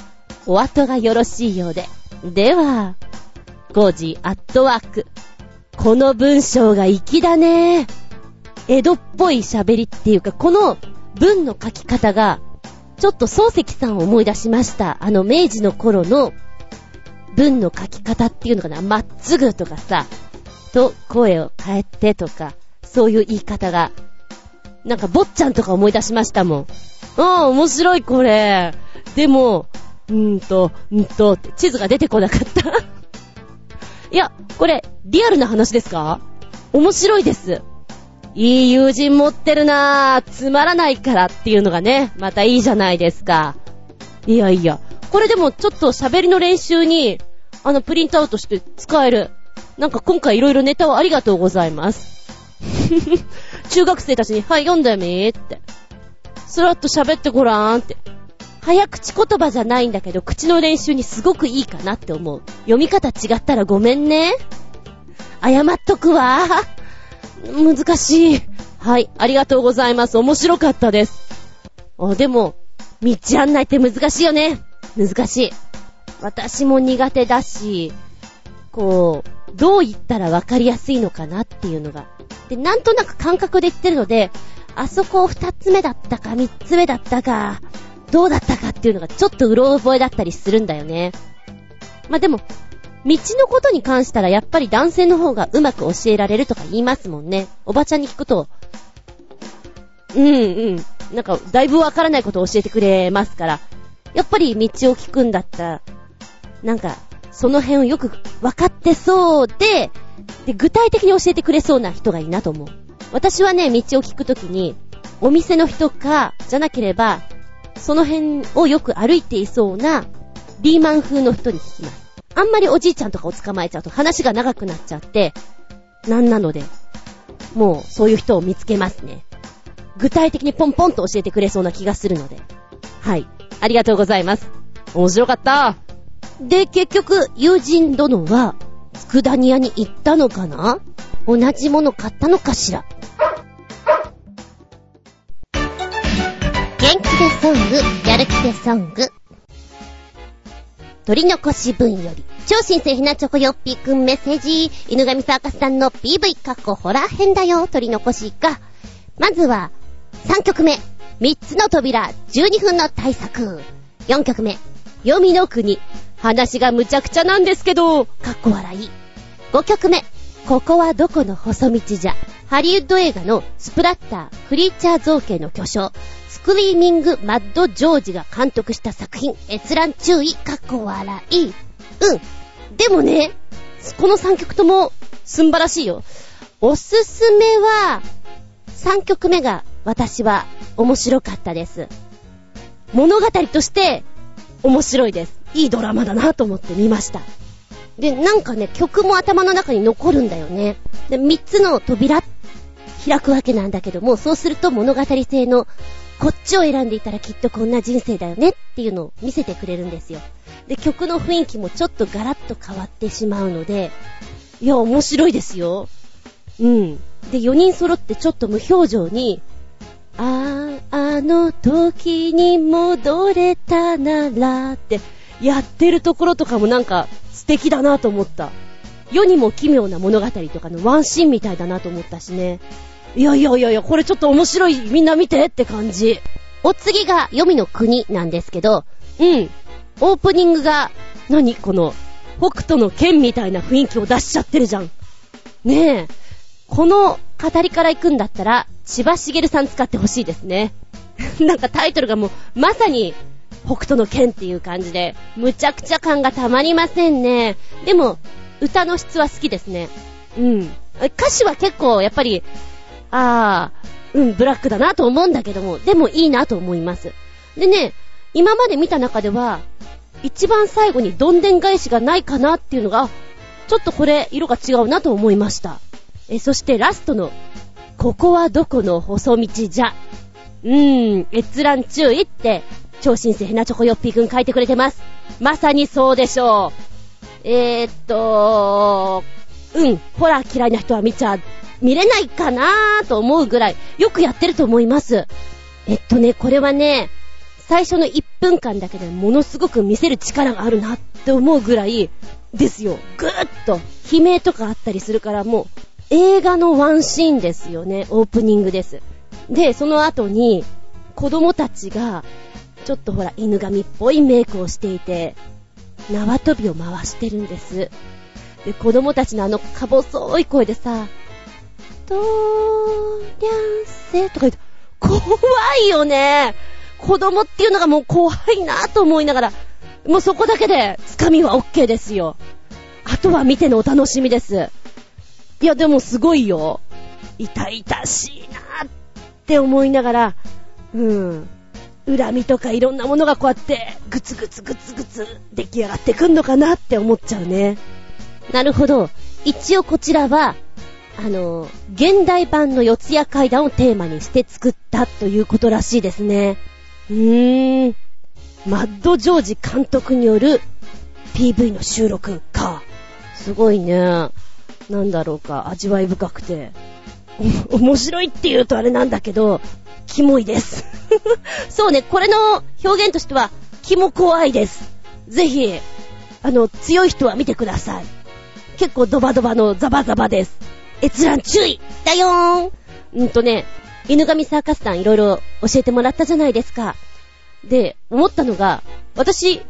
お後がよろしいようで。では、ゴージアットワーク。この文章が粋だね。江戸っぽい喋りっていうか、この文の書き方が、ちょっと漱石さんを思い出しました。あの明治の頃の文の書き方っていうのかな。まっすぐとかさ、と声を変えてとか、そういう言い方がなんか、坊ちゃんとか思い出しましたもん。ああ、面白いこれ。でも、んーと、んーと、地図が出てこなかったいや、これ、リアルな話ですか？面白いです。いい友人持ってるなぁ。つまらないからっていうのがね、またいいじゃないですか。いやいや、これでもちょっと喋りの練習に、あの、プリントアウトして使える。なんか今回いろいろネタをありがとうございます。ふふ中学生たちに、はい、読んだよねーって。スラッと喋ってごらーんって。早口言葉じゃないんだけど、口の練習にすごくいいかなって思う。読み方違ったらごめんね。謝っとくわ。難しい。はい、ありがとうございます。面白かったです。あ、でも、道案内って難しいよね。難しい。私も苦手だし、こう、どう言ったらわかりやすいのかなっていうのがで、なんとなく感覚で言ってるので、あそこ二つ目だったか三つ目だったか、どうだったかっていうのがちょっとうろ覚えだったりするんだよね。まあ、でも、道のことに関したらやっぱり男性の方がうまく教えられるとか言いますもんね。おばちゃんに聞くと、うんうん。なんか、だいぶわからないことを教えてくれますから、やっぱり道を聞くんだったら、なんか、その辺をよくわかってそうで、で、具体的に教えてくれそうな人がいいなと思う。私はね、道を聞くときに、お店の人か、じゃなければ、その辺をよく歩いていそうな、リーマン風の人に聞きます。あんまりおじいちゃんとかを捕まえちゃうと話が長くなっちゃって、なんなので、もうそういう人を見つけますね。具体的にポンポンと教えてくれそうな気がするので。はい。ありがとうございます。面白かった。で、結局、友人殿は、佃煮屋に行ったのかな？同じもの買ったのかしら？元気でソング、やる気でソング。取り残し分より、超新星ひなチョコヨッピーくんメッセージ、犬神サーカスさんの PV 過去ホラー編だよ、取り残しが。まずは、3曲目、3つの扉、12分の対策。4曲目、読みの国、話がむちゃくちゃなんですけど、かっこ笑い。5曲目、ここはどこの細道じゃ。ハリウッド映画のスプラッター、クリーチャー造形の巨匠、スクリーミング・マッド・ジョージが監督した作品、閲覧注意、かっこ笑い。うん。でもね、この3曲とも、すんばらしいよ。おすすめは、3曲目が私は面白かったです。物語として面白いです。いいドラマだなと思って見ました。で、なんかね、曲も頭の中に残るんだよね。で、3つの扉、開くわけなんだけども、そうすると物語性の、こっちを選んでいたらきっとこんな人生だよねっていうのを見せてくれるんですよ。で、曲の雰囲気もちょっとガラッと変わってしまうので、いや、面白いですよ。うん。で、4人揃ってちょっと無表情に、ああ、あの時に戻れたならってやってるところとかもなんか素敵だなと思った。世にも奇妙な物語とかのワンシーンみたいだなと思ったしね。いやいやいやいや、これちょっと面白い、みんな見てって感じ。お次が、読みの国なんですけど、うん。オープニングが、何？この、北斗の剣みたいな雰囲気を出しちゃってるじゃん。ねえ。この語りから行くんだったら、千葉茂さん使ってほしいですね。なんかタイトルがもう、まさに、北斗の剣っていう感じで、むちゃくちゃ感がたまりませんね。でも、歌の質は好きですね。うん。歌詞は結構、やっぱり、あー、うん、ブラックだなと思うんだけども、でもいいなと思います。でね、今まで見た中では、一番最後にどんでん返しがないかなっていうのが、ちょっとこれ、色が違うなと思いました。え、そしてラストの、ここはどこの細道じゃ。うーん、閲覧注意って、超新星ヘナチョコヨッピーくん書いてくれてます。まさにそうでしょう。えー、っと、うん、ホラー嫌いな人は見ちゃ、見れないかなーと思うぐらい、よくやってると思います。えっとね、これはね、最初の1分間だけでものすごく見せる力があるなって思うぐらいですよ。ぐーっと悲鳴とかあったりするからもう映画のワンシーンですよね。オープニングです。で、その後に子供たちがちょっとほら、犬神っぽいメイクをしていて、縄跳びを回してるんです。で、子供たちのあの、か細い声でさ、とーりゃんせとか言って、怖いよね子供っていうのがもう怖いなと思いながら、もうそこだけで、つかみは OK ですよ。あとは見てのお楽しみです。いや、でもすごいよ。痛々しいなって思いながら、うん。恨みとかいろんなものがこうやってグツグツグツグツ出来上がってくんのかなって思っちゃうね。なるほど。一応こちらは、あの、現代版の四谷階段をテーマにして作ったということらしいですね。うーん。マッド・ジョージ監督による PV の収録か。すごいね。なんだろうか、味わい深くて。面白いって言うとあれなんだけど、キモいです。そうね、これの表現としては、キモ怖いです。ぜひ、あの、強い人は見てください。結構ドバドバのザバザバです。閲覧注意だよーんうんとね、犬神サーカスさんいろいろ教えてもらったじゃないですか。で、思ったのが、私、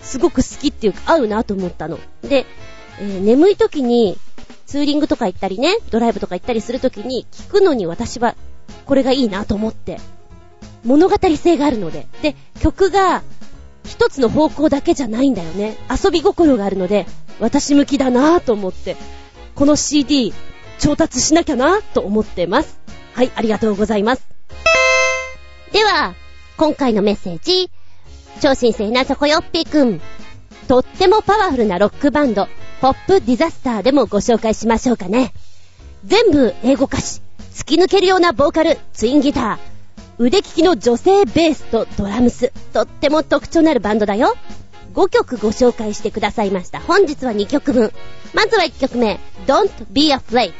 すごく好きっていうか合うなと思ったの。で、えー、眠い時に、ツーリングとか行ったりね、ドライブとか行ったりする時に、聞くのに私はこれがいいなと思って。物語性があるので。で、曲が一つの方向だけじゃないんだよね。遊び心があるので、私向きだなぁと思って、この CD 調達しなきゃなぁと思ってます。はい、ありがとうございます。では、今回のメッセージ、超新星なチョコヨッピーくん。とってもパワフルなロックバンド、ポップディザスターでもご紹介しましょうかね。全部英語歌詞。突き抜けるようなボーカル、ツインギター、腕利きの女性ベースとドラムス、とっても特徴のあるバンドだよ。5曲ご紹介してくださいました。本日は2曲分。まずは1曲目、Don't Be Afraid。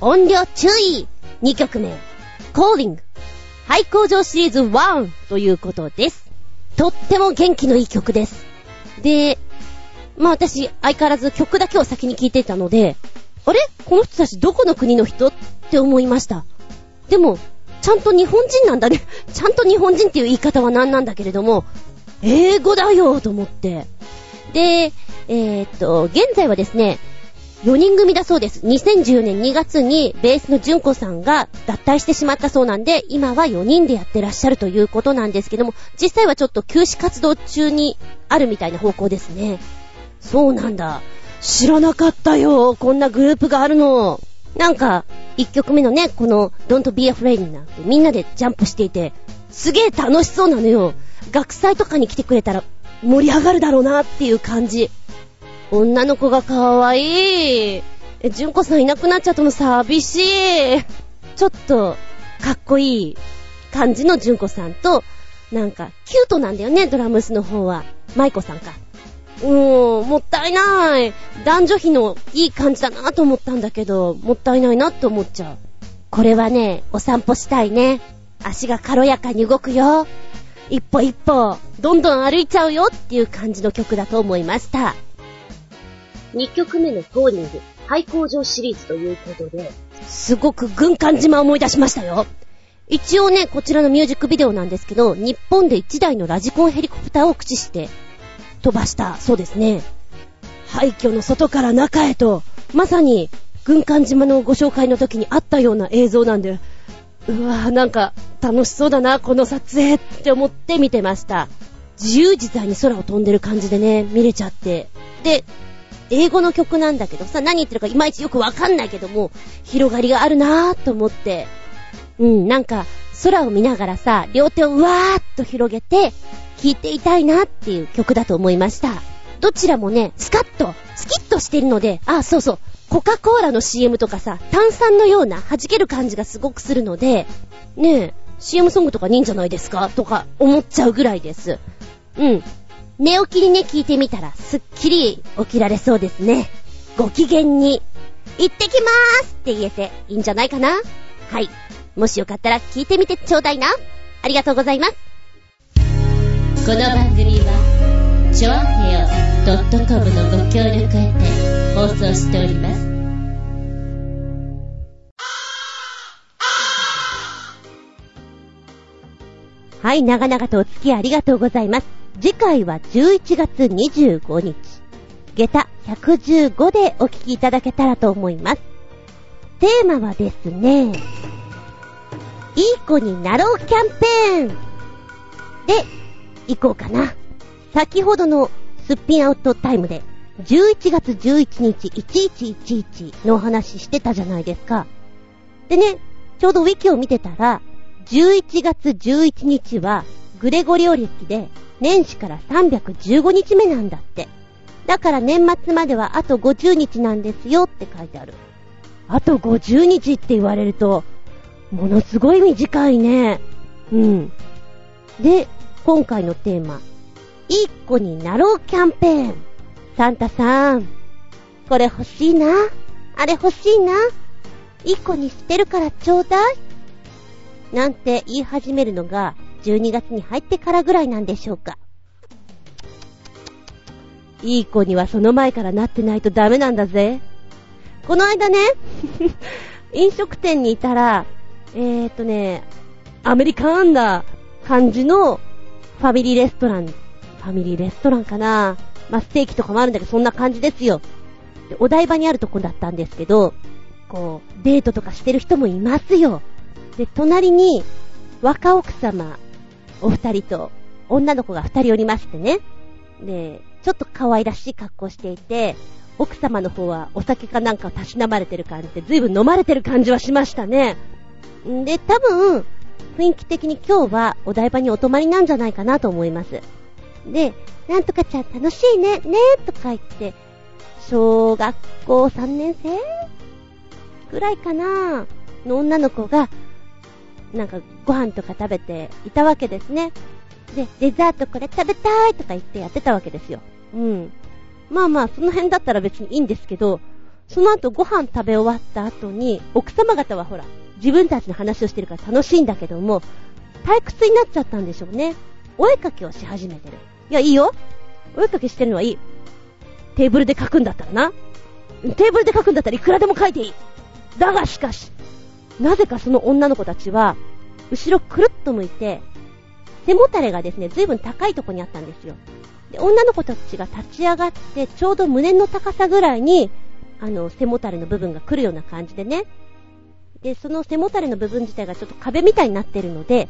音量注意 !2 曲目、Calling。廃工場シリーズ1ということです。とっても元気のいい曲です。で、まあ私、相変わらず曲だけを先に聴いていたので、あれ？この人たちどこの国の人？って思いました。でも、ちゃんと日本人なんだね。ちゃんと日本人っていう言い方は何なんだけれども、英語だよと思って。で、えー、っと、現在はですね、4人組だそうです。2010年2月にベースの純子さんが脱退してしまったそうなんで、今は4人でやってらっしゃるということなんですけども、実際はちょっと休止活動中にあるみたいな方向ですね。そうなんだ。知らなかったよ。こんなグループがあるの。なんか、1曲目のね、この Don't Be Afraid になんてみんなでジャンプしていて、すげえ楽しそうなのよ。学祭とかに来てくれたら盛り上がるだろうなっていう感じ。女の子がかわいい。え、純子さんいなくなっちゃったの寂しい。ちょっと、かっこいい感じの純子さんと、なんか、キュートなんだよね、ドラムスの方は。舞子さんか。うーん、もったいない。男女比のいい感じだなと思ったんだけど、もったいないなって思っちゃう。これはね、お散歩したいね。足が軽やかに動くよ。一歩一歩、どんどん歩いちゃうよっていう感じの曲だと思いました。2曲目のトーリング、廃工場シリーズということで、すごく軍艦島思い出しましたよ。一応ね、こちらのミュージックビデオなんですけど、日本で1台のラジコンヘリコプターを駆使して飛ばした、そうですね。廃墟の外から中へと、まさに軍艦島のご紹介の時にあったような映像なんで、うわぁ、なんか楽しそうだな、この撮影って思って見てました。自由自在に空を飛んでる感じでね、見れちゃって。で、英語の曲なんだけどさ、何言ってるかいまいちよくわかんないけども、広がりがあるなぁと思って、うん、なんか、空を見ながらさ、両手をうわーっと広げて、聴いていたいなっていう曲だと思いました。どちらもね、スカッと、スキッとしてるので、あ、そうそう、コカ・コーラの CM とかさ、炭酸のような弾ける感じがすごくするので、ねえ、CM ソングとかいいんじゃないですか？とか思っちゃうぐらいです。うん。寝起きにね、聞いてみたら、すっきり起きられそうですね。ご機嫌に、行ってきまーすって言えていいんじゃないかな？はい。もしよかったら聞いてみてちょうだいな。ありがとうございます。この番組は、ちょあへよ .com のご協力へて放送しております。はい、長々とお付き合いありがとうございます。次回は11月25日、下駄115でお聞きいただけたらと思います。テーマはですね、いい子になろうキャンペーンで、行こうかな。先ほどのすっぴんアウトタイムで、11月11日1111のお話してたじゃないですか。でね、ちょうどウィキを見てたら、11月11日はグレゴリオ歴で年始から315日目なんだって。だから年末まではあと50日なんですよって書いてある。あと50日って言われると、ものすごい短いね。うん。で、今回のテーマ、いい子になろうキャンペーン。サンタさん、これ欲しいな？あれ欲しいな？いい子にしてるからちょうだい。なんて言い始めるのが、12月に入ってからぐらいなんでしょうか。いい子にはその前からなってないとダメなんだぜ。この間ね、飲食店にいたら、えーとね、アメリカンな感じのファミリーレストラン、ファミリーレストランかなまあ、ステーキとかもあるんだけど、そんな感じですよ。お台場にあるとこだったんですけど、こう、デートとかしてる人もいますよ。で、隣に、若奥様、お二人と、女の子が二人おりましてね。で、ちょっと可愛らしい格好していて、奥様の方はお酒かなんかをたしなまれてる感じで、ずいぶん飲まれてる感じはしましたね。んで、多分、雰囲気的に今日はお台場にお泊まりなんじゃないかなと思います。で、なんとかちゃん楽しいね、ねとか言って、小学校3年生ぐらいかなの女の子が、なんかご飯とか食べていたわけですね。で、デザートこれ食べたいとか言ってやってたわけですよ。うん。まあまあ、その辺だったら別にいいんですけど、その後ご飯食べ終わった後に、奥様方はほら、自分たちの話をしてるから楽しいんだけども、退屈になっちゃったんでしょうね。お絵かきをし始めてる。いや、いいよ。お絵かきしてるのはいい。テーブルで書くんだったらな。テーブルで書くんだったらいくらでも書いていい。だがしかし、なぜかその女の子たちは、後ろくるっと向いて、背もたれがですね、ずいぶん高いとこにあったんですよ。で、女の子たちが立ち上がって、ちょうど胸の高さぐらいに、あの、背もたれの部分が来るような感じでね。で、その背もたれの部分自体がちょっと壁みたいになってるので、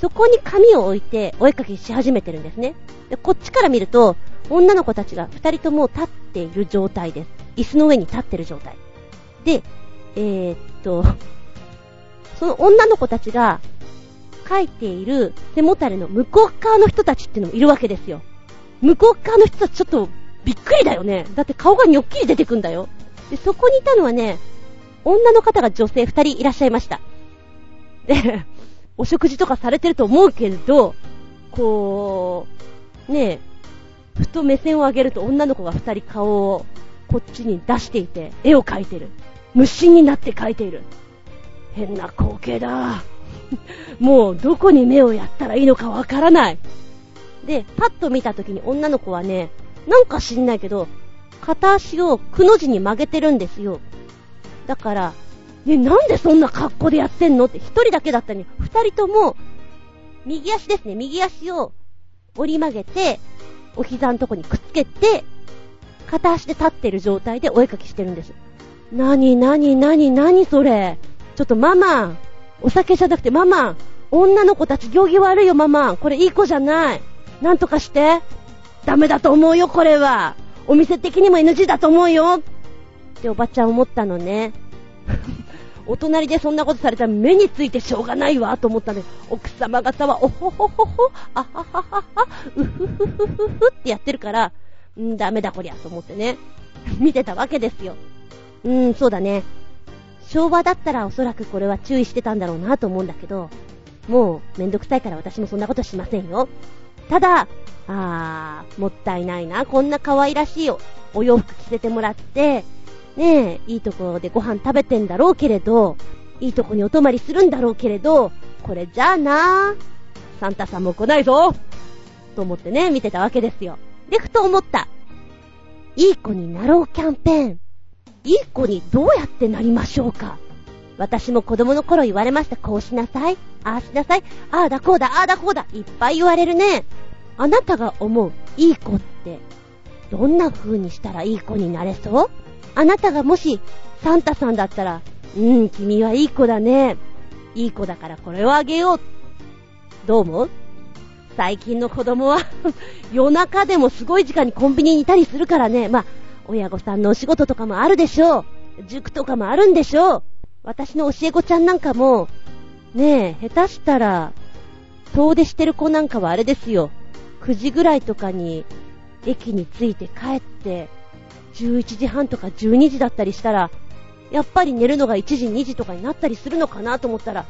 そこに紙を置いてお絵かきし始めてるんですね。で、こっちから見ると、女の子たちが二人とも立っている状態です。椅子の上に立ってる状態。で、えー、っと、その女の子たちが書いている背もたれの向こう側の人たちってのもいるわけですよ。向こう側の人たちちょっとびっくりだよね。だって顔がにょっきり出てくんだよ。で、そこにいたのはね、女の方が女性二人いらっしゃいました。で、お食事とかされてると思うけれど、こう、ねえ、ふと目線を上げると女の子が二人顔をこっちに出していて、絵を描いてる。無心になって描いている。変な光景だ。もうどこに目をやったらいいのかわからない。で、パッと見た時に女の子はね、なんか知んないけど、片足をくの字に曲げてるんですよ。だから、ね、なんでそんな格好でやってんのって一人だけだったのに、二人とも、右足ですね、右足を折り曲げて、お膝のとこにくっつけて、片足で立ってる状態でお絵かきしてるんです。なになになになにそれ。ちょっとママ、お酒じゃなくてママ、女の子たち行儀悪いよママ。これいい子じゃない。なんとかして。ダメだと思うよこれは。お店的にも NG だと思うよ。っておばちゃん思ったのね。お隣でそんなことされたら目についてしょうがないわと思ったんで、奥様方は、おほほほほ、あはははは、うふふふふふってやってるから、んダメだこりゃと思ってね、見てたわけですよ。うん、そうだね。昭和だったらおそらくこれは注意してたんだろうなと思うんだけど、もうめんどくさいから私もそんなことしませんよ。ただ、あー、もったいないな。こんな可愛らしいお洋服着せてもらって、ねえ、いいとこでご飯食べてんだろうけれど、いいとこにお泊まりするんだろうけれど、これじゃあなサンタさんも来ないぞと思ってね、見てたわけですよ。で、ふと思った。いい子になろうキャンペーン。いい子にどうやってなりましょうか？私も子供の頃言われました。こうしなさい。ああしなさい。ああだこうだ、ああだこうだ。いっぱい言われるね。あなたが思ういい子って、どんな風にしたらいい子になれそう？あなたがもし、サンタさんだったら、うん、君はいい子だね。いい子だからこれをあげよう。どう思う？最近の子供は夜中でもすごい時間にコンビニにいたりするからね。まあ、親御さんのお仕事とかもあるでしょう。塾とかもあるんでしょう。私の教え子ちゃんなんかも、ねえ、下手したら、遠出してる子なんかはあれですよ。9時ぐらいとかに、駅に着いて帰って、11時半とか12時だったりしたら、やっぱり寝るのが1時2時とかになったりするのかなと思ったら、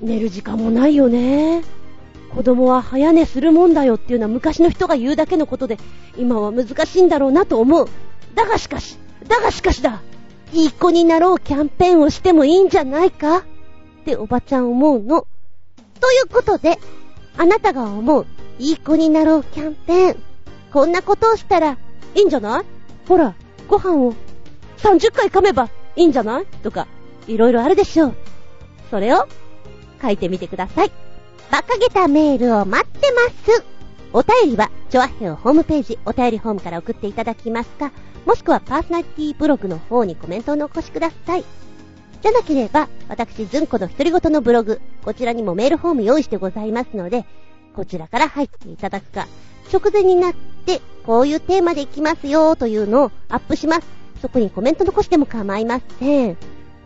寝る時間もないよね。子供は早寝するもんだよっていうのは昔の人が言うだけのことで、今は難しいんだろうなと思う。だがしかし、だがしかしだ。いい子になろうキャンペーンをしてもいいんじゃないか？っておばちゃん思うの。ということで、あなたが思う、いい子になろうキャンペーン。こんなことをしたら、いいんじゃない？ほら、ご飯を30回噛めばいいんじゃない？とか、いろいろあるでしょう。それを書いてみてください。馬鹿げたメールを待ってます。お便りは、チョアヘオホームページ、お便りホームから送っていただきますか、もしくはパーソナリティブログの方にコメントを残しください。じゃなければ、私、ズンコの独り言のブログ、こちらにもメールフォーム用意してございますので、こちらから入っていただくか、直前になって、こういうテーマでいきますよというのをアップします。そこにコメント残しても構いません。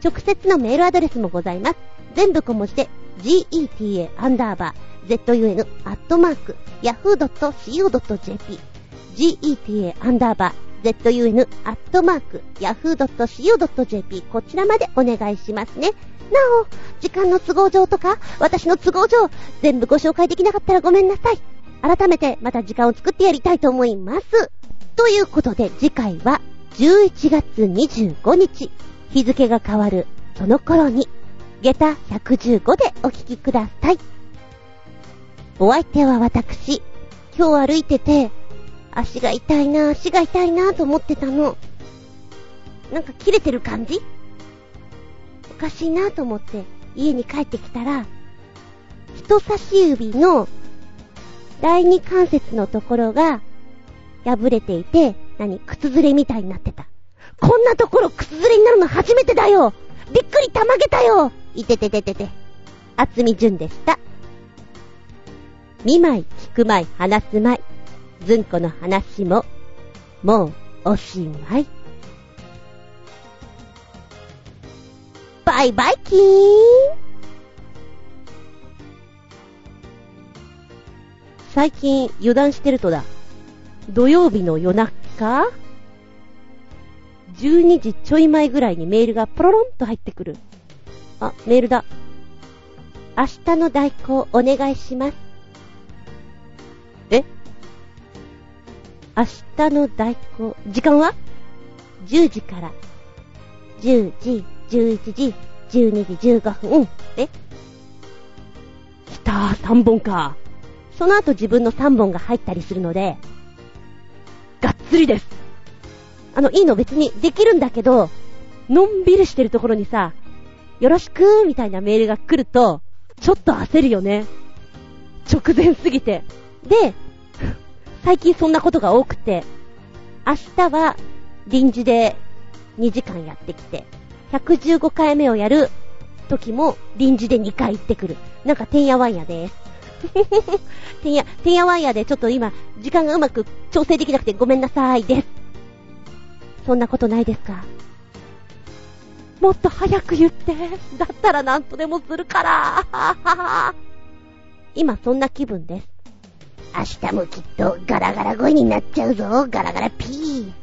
直接のメールアドレスもございます。全部小文字で、geta アンダーバー zun アットマーク yahoo.co.jp geta アンダーバー zun アットマーク yahoo.co.jp こちらまでお願いしますね。なお、時間の都合上とか、私の都合上、全部ご紹介できなかったらごめんなさい。改めてまた時間を作ってやりたいと思います。ということで次回は11月25日、日付が変わるその頃に、下駄115でお聞きください。お相手は私、今日歩いてて、足が痛いな、足が痛いなと思ってたの。なんか切れてる感じ？おかしいなと思って家に帰ってきたら、人差し指の第二関節のところが破れていて、何靴ずれみたいになってた。こんなところ靴ずれになるの初めてだよびっくりたまげたよいててててて。厚み純でした。見舞い、聞く舞い、話す舞い。ずんこの話も、もう、おしまい。バイバイキーン最近油断してるとだ。土曜日の夜中 ?12 時ちょい前ぐらいにメールがポロロンと入ってくる。あ、メールだ。明日の代行お願いします。え？明日の代行、時間は ?10 時から。10時、11時、12時15分。え？来たー、3本か。その後自分の3本が入ったりするので、がっつりです。あの、いいの別にできるんだけど、のんびりしてるところにさ、よろしくーみたいなメールが来ると、ちょっと焦るよね。直前すぎて。で、最近そんなことが多くて、明日は臨時で2時間やってきて、115回目をやる時も臨時で2回行ってくる。なんかてんやわんやです。てんや、てんやわんやでちょっと今、時間がうまく調整できなくてごめんなさいです。そんなことないですか？もっと早く言って。だったら何とでもするから。今そんな気分です。明日もきっとガラガラ声になっちゃうぞ。ガラガラピー。